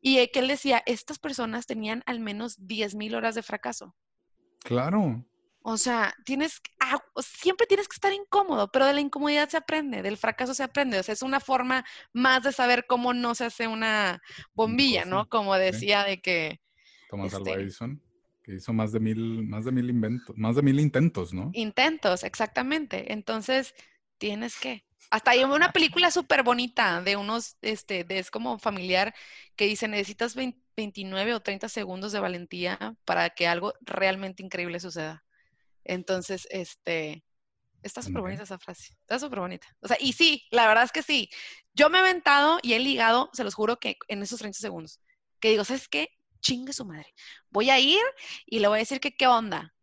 Y que él decía, estas personas tenían al menos 10.000 horas de fracaso. Claro. O sea, tienes, ah, siempre tienes que estar incómodo, pero de la incomodidad se aprende, del fracaso se aprende. O sea, es una forma más de saber cómo no se hace una bombilla, ¿no? Como decía de que... Thomas Alva este Edison, que hizo más de mil, más de mil inventos, más de mil intentos, ¿no? Intentos, exactamente. Entonces, tienes que. Hasta hay una película súper bonita de unos, este, de, es como familiar, que dice, necesitas 29 o 30 segundos de valentía para que algo realmente increíble suceda. Entonces, este, está súper bonita esa frase, está súper bonita. O sea, y sí, la verdad es que sí. Yo me he aventado y he ligado, se los juro que en esos 30 segundos, que digo, ¿sabes qué? Chingue su madre. Voy a ir y le voy a decir que qué onda.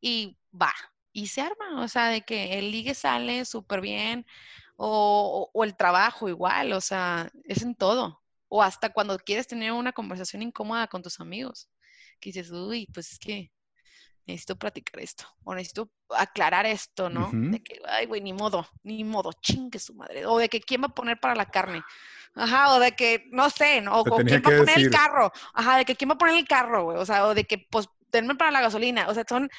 Y va, y se arma, o sea, de que el ligue sale súper bien, o, o, el trabajo igual, o sea, es en todo. O hasta cuando quieres tener una conversación incómoda con tus amigos, que dices, uy, pues es que necesito platicar esto, o necesito aclarar esto, ¿no? De que, ay, güey, ni modo, ni modo, chingue su madre. O de que quién va a poner para la carne. Ajá, o de que, no sé, ¿no? o, quién va a poner el carro. Ajá, de que quién va a poner el carro, güey. O sea, o de que, pues, denme para la gasolina. O sea, son,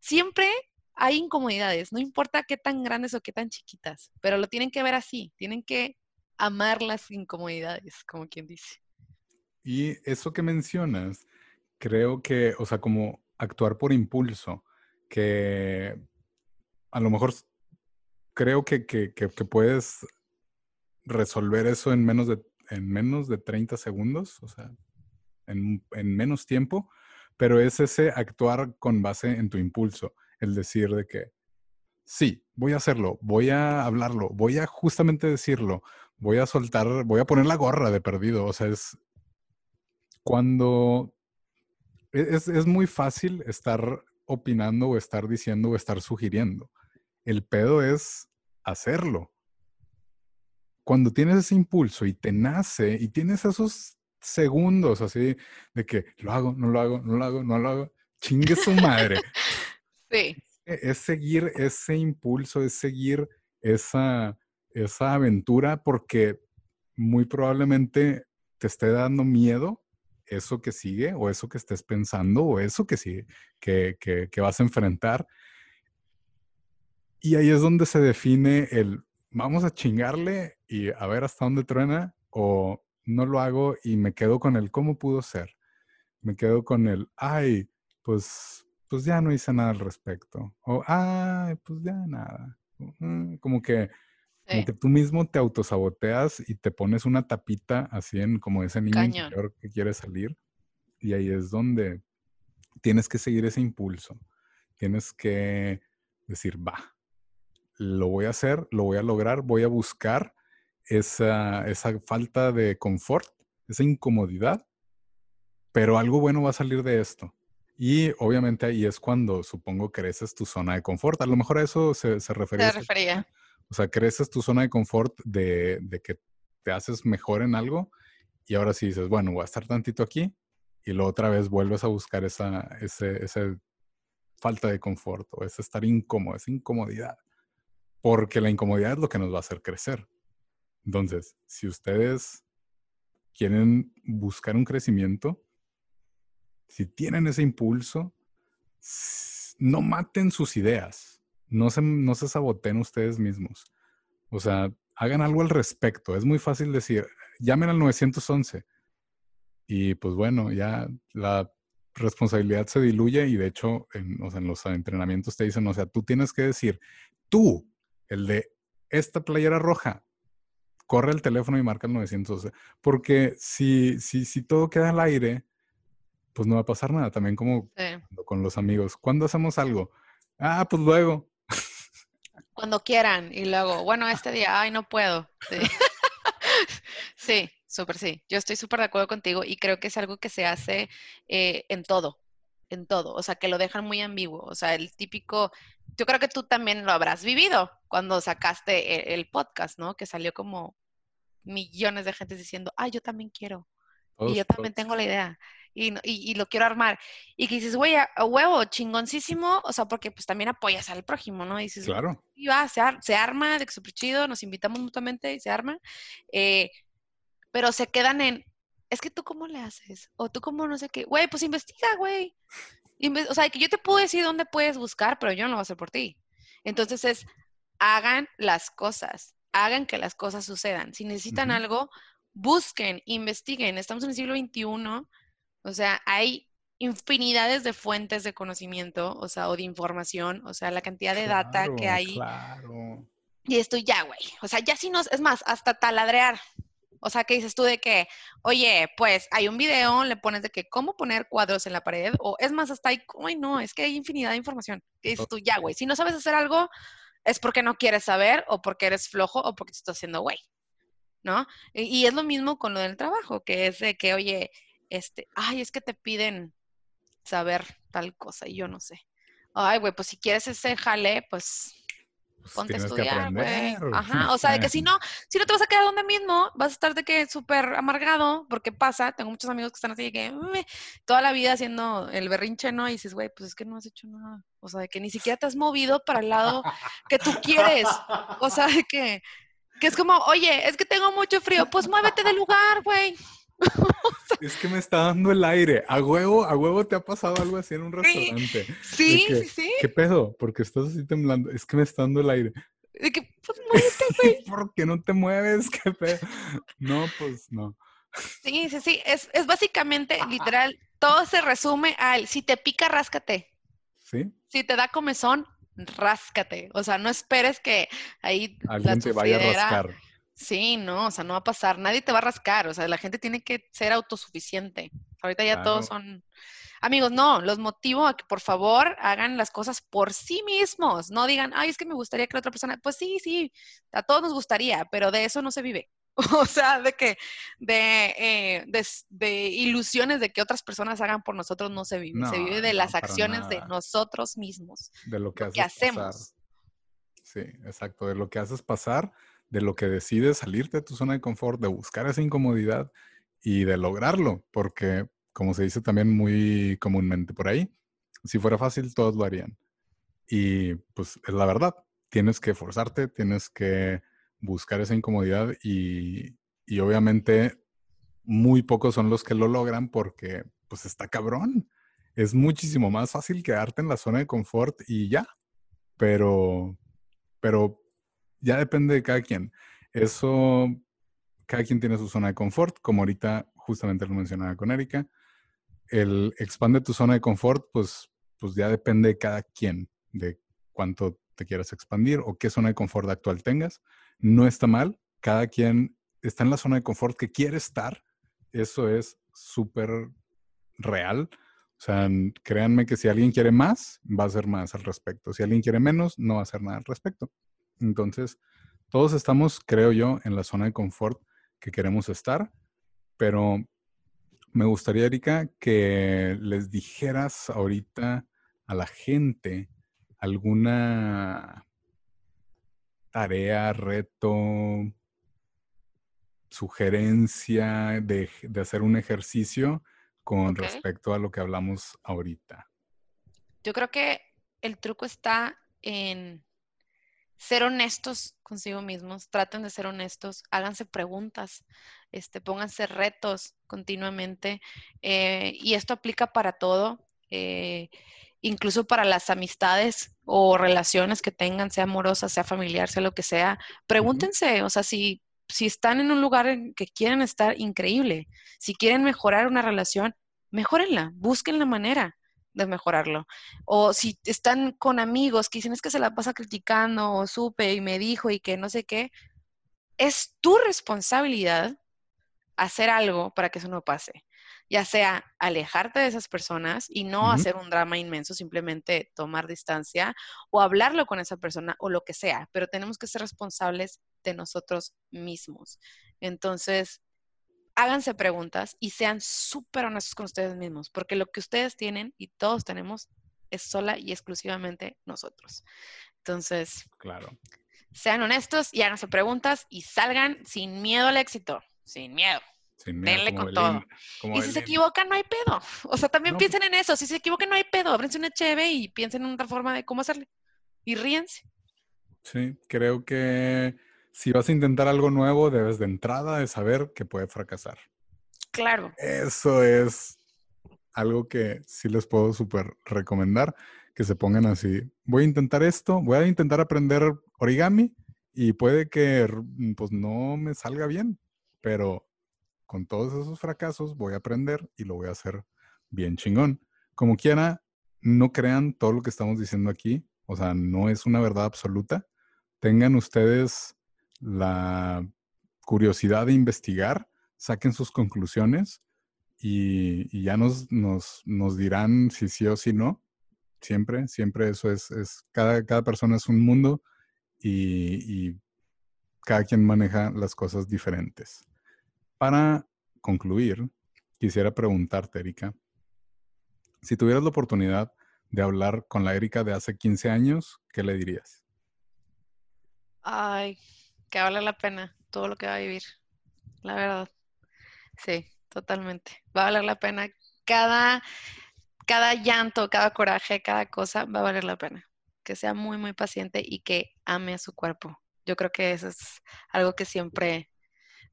siempre hay incomodidades, no importa qué tan grandes o qué tan chiquitas, pero lo tienen que ver así, tienen que amar las incomodidades, como quien dice. Y eso que mencionas, creo que, o sea, como actuar por impulso, que a lo mejor creo que, puedes resolver eso en menos de, en menos de 30 segundos, o sea, en, en, menos tiempo, pero es ese actuar con base en tu impulso, el decir de que, sí, voy a hacerlo, voy a hablarlo, voy a justamente decirlo, voy a soltar, voy a poner la gorra de perdido, o sea, es cuando e-, es, muy fácil estar opinando o estar diciendo o estar sugiriendo. El pedo es hacerlo. Cuando tienes ese impulso y te nace y tienes esos segundos así de que lo hago, no lo hago, no lo hago, no lo hago, chingue su madre. (laughs) Sí. Es, seguir ese impulso, es seguir esa, esa aventura porque muy probablemente te esté dando miedo eso que sigue o eso que estés pensando o eso que sigue, que, que, vas a enfrentar. Y ahí es donde se define el vamos a chingarle y a ver hasta dónde truena o no lo hago y me quedo con el cómo pudo ser. Me quedo con el, ay, pues, pues ya no hice nada al respecto. O, ay, pues ya nada. Mm, como que como que tú mismo te autosaboteas y te pones una tapita así en como ese niño interior que quiere salir. Y ahí es donde tienes que seguir ese impulso. Tienes que decir, va, lo voy a hacer, lo voy a lograr, voy a buscar esa, esa falta de confort, esa incomodidad, pero algo bueno va a salir de esto. Y obviamente ahí es cuando supongo creces tu zona de confort. A lo mejor a eso se, se refería. Se refería. O sea, creces tu zona de confort de, que te haces mejor en algo y ahora sí dices, bueno, voy a estar tantito aquí y luego otra vez vuelves a buscar esa, ese, falta de confort o ese estar incómodo, esa incomodidad. Porque la incomodidad es lo que nos va a hacer crecer. Entonces, si ustedes quieren buscar un crecimiento, si tienen ese impulso, no maten sus ideas no se, no se saboteen ustedes mismos. O sea, hagan algo al respecto. Es muy fácil decir, llamen al 911. Y pues bueno, ya la responsabilidad se diluye y de hecho en, en los entrenamientos te dicen, o sea, tú tienes que decir, tú, el de esta playera roja, corre el teléfono y marca el 911. Porque si, si, si todo queda al aire, pues no va a pasar nada. También como con los amigos. ¿Cuándo hacemos algo? Ah, pues luego. Cuando quieran. Y luego, bueno, este día, ay, no puedo. (laughs) Sí, súper sí. Yo estoy súper de acuerdo contigo y creo que es algo que se hace eh, en todo, en todo. O sea, que lo dejan muy ambiguo. O sea, el típico, yo creo que tú también lo habrás vivido cuando sacaste el, podcast, ¿no? Que salió como millones de gente diciendo, ay, yo también quiero. y yo también tengo la idea y, lo quiero armar. Y que dices, güey, a, huevo, chingoncísimo, o sea, porque pues también apoyas al prójimo, ¿no? Y dices, claro. Y va, se, se, arma, de que súper chido, nos invitamos mutuamente y se arma. Eh, pero se quedan en, es que tú cómo le haces, o tú cómo no sé qué, güey, pues investiga, güey. o sea, que yo te puedo decir dónde puedes buscar, pero yo no lo voy a hacer por ti. Entonces es, hagan las cosas, hagan que las cosas sucedan. Si necesitan algo, busquen, investiguen. Estamos en el siglo XXI, o sea, hay infinidades de fuentes de conocimiento, o sea, o de información, o sea, la cantidad de data que hay. Claro. Y esto ya, güey. O sea, ya si nos, es más, hasta taladrear. O sea, que dices tú de que, oye, pues hay un video, le pones de que cómo poner cuadros en la pared, o es más, hasta ahí, ay, no, es que hay infinidad de información. Que dices tú, ya, güey, si no sabes hacer algo, es porque no quieres saber, o porque eres flojo, o porque te estás haciendo güey, ¿no? Y, y es lo mismo con lo del trabajo, que es de que, oye, este, ay, es que te piden saber tal cosa y yo no sé. Ay, güey, pues si quieres ese jale, pues, pues ponte a estudiar, güey. Ajá, (laughs) o sea, de que si no, si no te vas a quedar donde mismo, vas a estar de que súper amargado, porque pasa, tengo muchos amigos que están así de que toda la vida haciendo el berrinche, ¿no? Y dices, güey, pues es que no has hecho nada. O sea, de que ni siquiera te has movido para el lado que tú quieres. O sea, de que, que es como, oye, es que tengo mucho frío, pues muévete del lugar, güey. (laughs) es que me está dando el aire. A huevo, a huevo te ha pasado algo así en un restaurante. Sí, sí, sí. ¿Qué pedo? Porque estás así temblando. Es que me está dando el aire. De que, pues muévete, (laughs) güey. ¿Por qué no te mueves? (laughs) ¿Qué pedo? No, pues no. Sí, sí, sí. Es, es básicamente, literal, todo se resume al si te pica, ráscate. ¿Sí? Si te da comezón, ráscate. O sea, no esperes que ahí alguien te vaya a rascar. Sí, no, o sea, no va a pasar, nadie te va a rascar, o sea, la gente tiene que ser autosuficiente. Ahorita ya todos son... Amigos, no, los motivo a que por favor hagan las cosas por sí mismos, no digan, ay, es que me gustaría que la otra persona, pues sí, sí, a todos nos gustaría, pero de eso no se vive. (laughs) O sea, de que, de, eh, de, ilusiones de que otras personas hagan por nosotros no se vive, se vive de las acciones de nosotros mismos. De lo que, hacemos. Sí, exacto, de lo que haces pasar de lo que decides salirte de tu zona de confort, de buscar esa incomodidad y de lograrlo, porque como se dice también muy comúnmente por ahí, si fuera fácil todos lo harían. Y pues es la verdad, tienes que forzarte, tienes que buscar esa incomodidad y, y obviamente muy pocos son los que lo logran porque pues está cabrón. Es muchísimo más fácil quedarte en la zona de confort y ya. Pero, pero ya depende de cada quien. Eso, cada quien tiene su zona de confort, como ahorita justamente lo mencionaba con Erika. El expande tu zona de confort, pues, pues ya depende de cada quien, de cuánto te quieras expandir o qué zona de confort actual tengas. No está mal, cada quien está en la zona de confort que quiere estar. Eso es súper real. O sea, créanme que si alguien quiere más, va a hacer más al respecto. Si alguien quiere menos, no va a hacer nada al respecto. Entonces, todos estamos, creo yo, en la zona de confort que queremos estar, pero me gustaría, Erika, que les dijeras ahorita a la gente alguna tarea, reto, sugerencia de, hacer un ejercicio con respecto a lo que hablamos ahorita. Yo creo que el truco está en ser honestos consigo mismos, traten de ser honestos, háganse preguntas, este, pónganse retos continuamente eh, y esto aplica para todo, eh, incluso para las amistades o relaciones que tengan, sea amorosa, sea familiar, sea lo que sea. Pregúntense, o sea, si, si están en un lugar en que quieren estar, increíble. Si quieren mejorar una relación, mejórenla, busquen la manera de mejorarlo. O si están con amigos que dicen es que se la pasa criticando o supe y me dijo y que no sé qué, es tu responsabilidad hacer algo para que eso no pase. Ya sea alejarte de esas personas y no hacer un drama inmenso, simplemente tomar distancia o hablarlo con esa persona o lo que sea, pero tenemos que ser responsables de nosotros mismos. Entonces, háganse preguntas y sean súper honestos con ustedes mismos, porque lo que ustedes tienen y todos tenemos es sola y exclusivamente nosotros. Entonces, claro. sean honestos y háganse preguntas y salgan sin miedo al éxito, sin miedo. Sin miedo Denle con todo. Y si se equivocan, no hay pedo. (laughs) O sea, también piensen en eso. Si se equivocan, no hay pedo. Ábrense una cheve y piensen en otra forma de cómo hacerle. Y ríense. Sí, creo que si vas a intentar algo nuevo, debes de entrada de saber que puede fracasar. Claro. Eso es algo que sí les puedo súper recomendar, que se pongan así. Voy a intentar esto, voy a intentar aprender origami y puede que pues no me salga bien, pero con todos esos fracasos voy a aprender y lo voy a hacer bien chingón. Como quiera, no crean todo lo que estamos diciendo aquí, o sea, no es una verdad absoluta. Tengan ustedes la curiosidad de investigar, saquen sus conclusiones y, ya nos, nos, nos, dirán si sí o si no. Siempre, siempre eso es, es cada, cada persona es un mundo y, y cada quien maneja las cosas diferentes. Para concluir, quisiera preguntarte, Erika, si tuvieras la oportunidad de hablar con la Erika de hace 15 años, ¿qué le dirías? Ay, que vale la pena todo lo que va a vivir, la verdad. Sí, totalmente. Va a valer la pena cada, cada llanto, cada coraje, cada cosa, va a valer la pena. Que sea muy, muy paciente y que ame a su cuerpo. Yo creo que eso es algo que siempre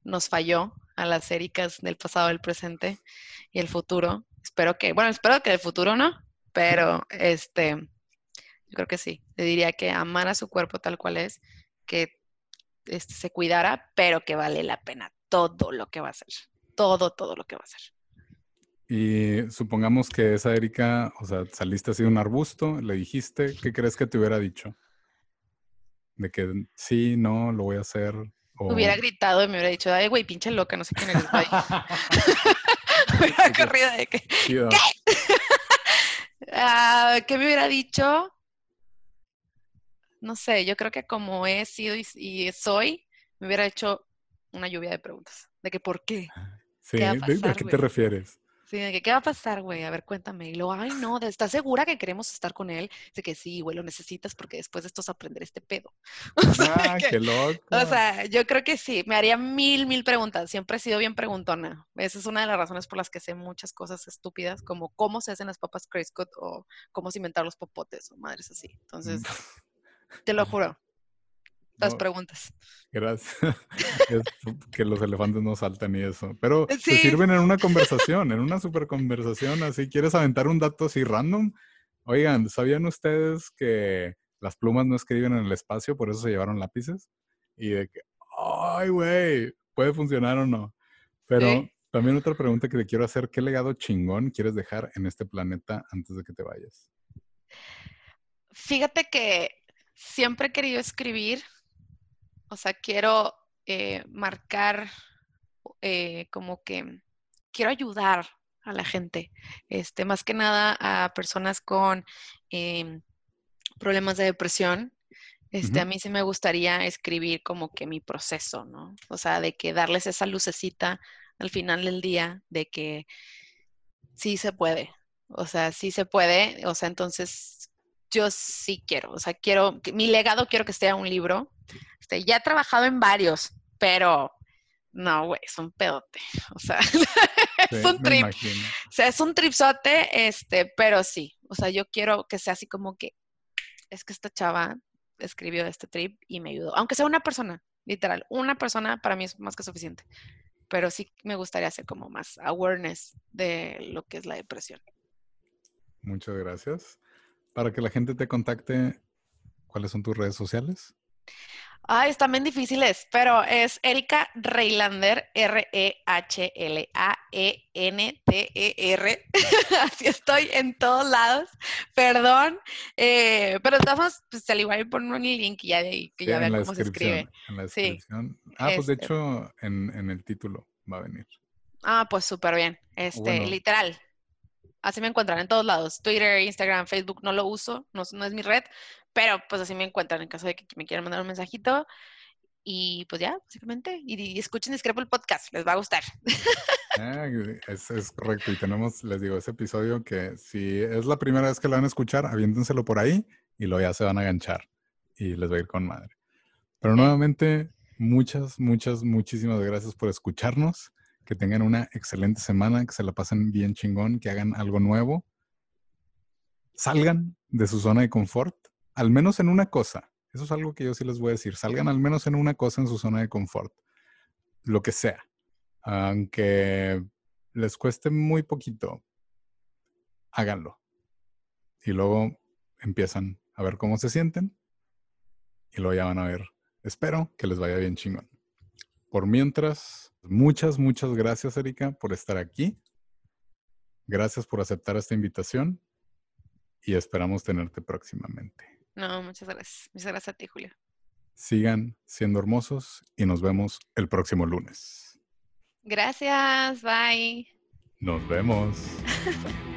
nos falló a las Ericas del pasado, del presente y el futuro. Espero que, bueno, espero que el futuro no, pero este, yo creo que sí. Le diría que amar a su cuerpo tal cual es, que este, se cuidara, pero que vale la pena todo lo que va a hacer. Todo, todo lo que va a hacer. Y supongamos que esa Erika, o sea, saliste así de un arbusto, le dijiste, ¿qué crees que te hubiera dicho? De que sí, no, lo voy a hacer. Hubiera gritado y me hubiera dicho, ay, güey, pinche loca, no sé quién eres, güey. (laughs) hubiera corrido de que, ¿qué? (laughs) Ah, ¿Qué me hubiera dicho? No sé, yo creo que como he sido y, soy, me hubiera hecho una lluvia de preguntas. De que, ¿por qué? Sí, ¿a, qué te refieres? Sí, de que, ¿qué va a pasar, güey? A ver, cuéntame. Y luego, ay, no, ¿estás segura que queremos estar con él? De que sí, güey, lo necesitas porque después de esto es aprender este pedo. (laughs) ah, qué loco. O sea, yo creo que sí, me haría mil, mil preguntas. Siempre he sido bien preguntona. Esa es una de las razones por las que sé muchas cosas estúpidas, como cómo se hacen las papas Criscut o cómo cimentar los popotes o madres así. Entonces, te lo juro. (laughs) Las preguntas. Gracias. (laughs) es que los elefantes no saltan y eso. Pero te sirven en una conversación, en una super conversación. Así, ¿quieres aventar un dato así random? Oigan, ¿sabían ustedes que las plumas no escriben en el espacio, por eso se llevaron lápices? Y de que, ay, güey, puede funcionar o no. Pero también otra pregunta que te quiero hacer, ¿qué legado chingón quieres dejar en este planeta antes de que te vayas? Fíjate que siempre he querido escribir, o sea, quiero eh, marcar eh, como que quiero ayudar a la gente, este, más que nada a personas con em, problemas de depresión. Este, A mí sí me gustaría escribir como que mi proceso, ¿no? O sea, de que darles esa lucecita al final del día de que sí se puede, o sea, sí se puede, o sea, entonces yo sí quiero, o sea, quiero, mi legado quiero que sea un libro. Este, ya he trabajado en varios, pero no, güey, es un pedote. (laughs) O sea, (laughs) es un trip. O sea, es un tripsote, este, pero sí. O sea, yo quiero que sea así como que es que esta chava escribió este trip y me ayudó. Aunque sea una persona, literal, una persona para mí es más que suficiente. Pero sí me gustaría hacer como más awareness de lo que es la depresión. Muchas gracias. Para que la gente te contacte, ¿cuáles son tus redes sociales? Ay, están bien difíciles, pero es Erika Reilander, R-E-H-L-A-E-N-T-E-R. (laughs) Así estoy en todos lados. Perdón, eh, pero estamos, pues al igual por un link ya de, que ya vean cómo se escribe. En la descripción. Ah, pues de este hecho, en, el título va a venir. Ah, pues súper bien. Este, literal, Así me encuentran en todos lados. Twitter, Instagram, Facebook no lo uso, no, es mi red, pero pues así me encuentran en caso de que me quieran mandar un mensajito. Y pues ya, básicamente. Y, escuchen Discrepo el podcast, les va a gustar. (laughs) Ah, es, correcto. Y tenemos, les digo, ese episodio que si es la primera vez que lo van a escuchar, aviéntenselo por ahí y luego ya se van a ganchar. Y les va a ir con madre. Pero nuevamente, muchas, muchas, muchísimas gracias por escucharnos que tengan una excelente semana, que se la pasen bien chingón, que hagan algo nuevo. Salgan de su zona de confort, al menos en una cosa. Eso es algo que yo sí les voy a decir. Salgan al menos en una cosa en su zona de confort. Lo que sea. Aunque les cueste muy poquito, háganlo. Y luego empiezan a ver cómo se sienten y luego ya van a ver. Espero que les vaya bien chingón. Por mientras, muchas, muchas gracias, Erika, por estar aquí. Gracias por aceptar esta invitación y esperamos tenerte próximamente. No, muchas gracias. Muchas gracias a ti, Julio. Sigan siendo hermosos y nos vemos el próximo lunes. Gracias, bye. Nos vemos. (laughs)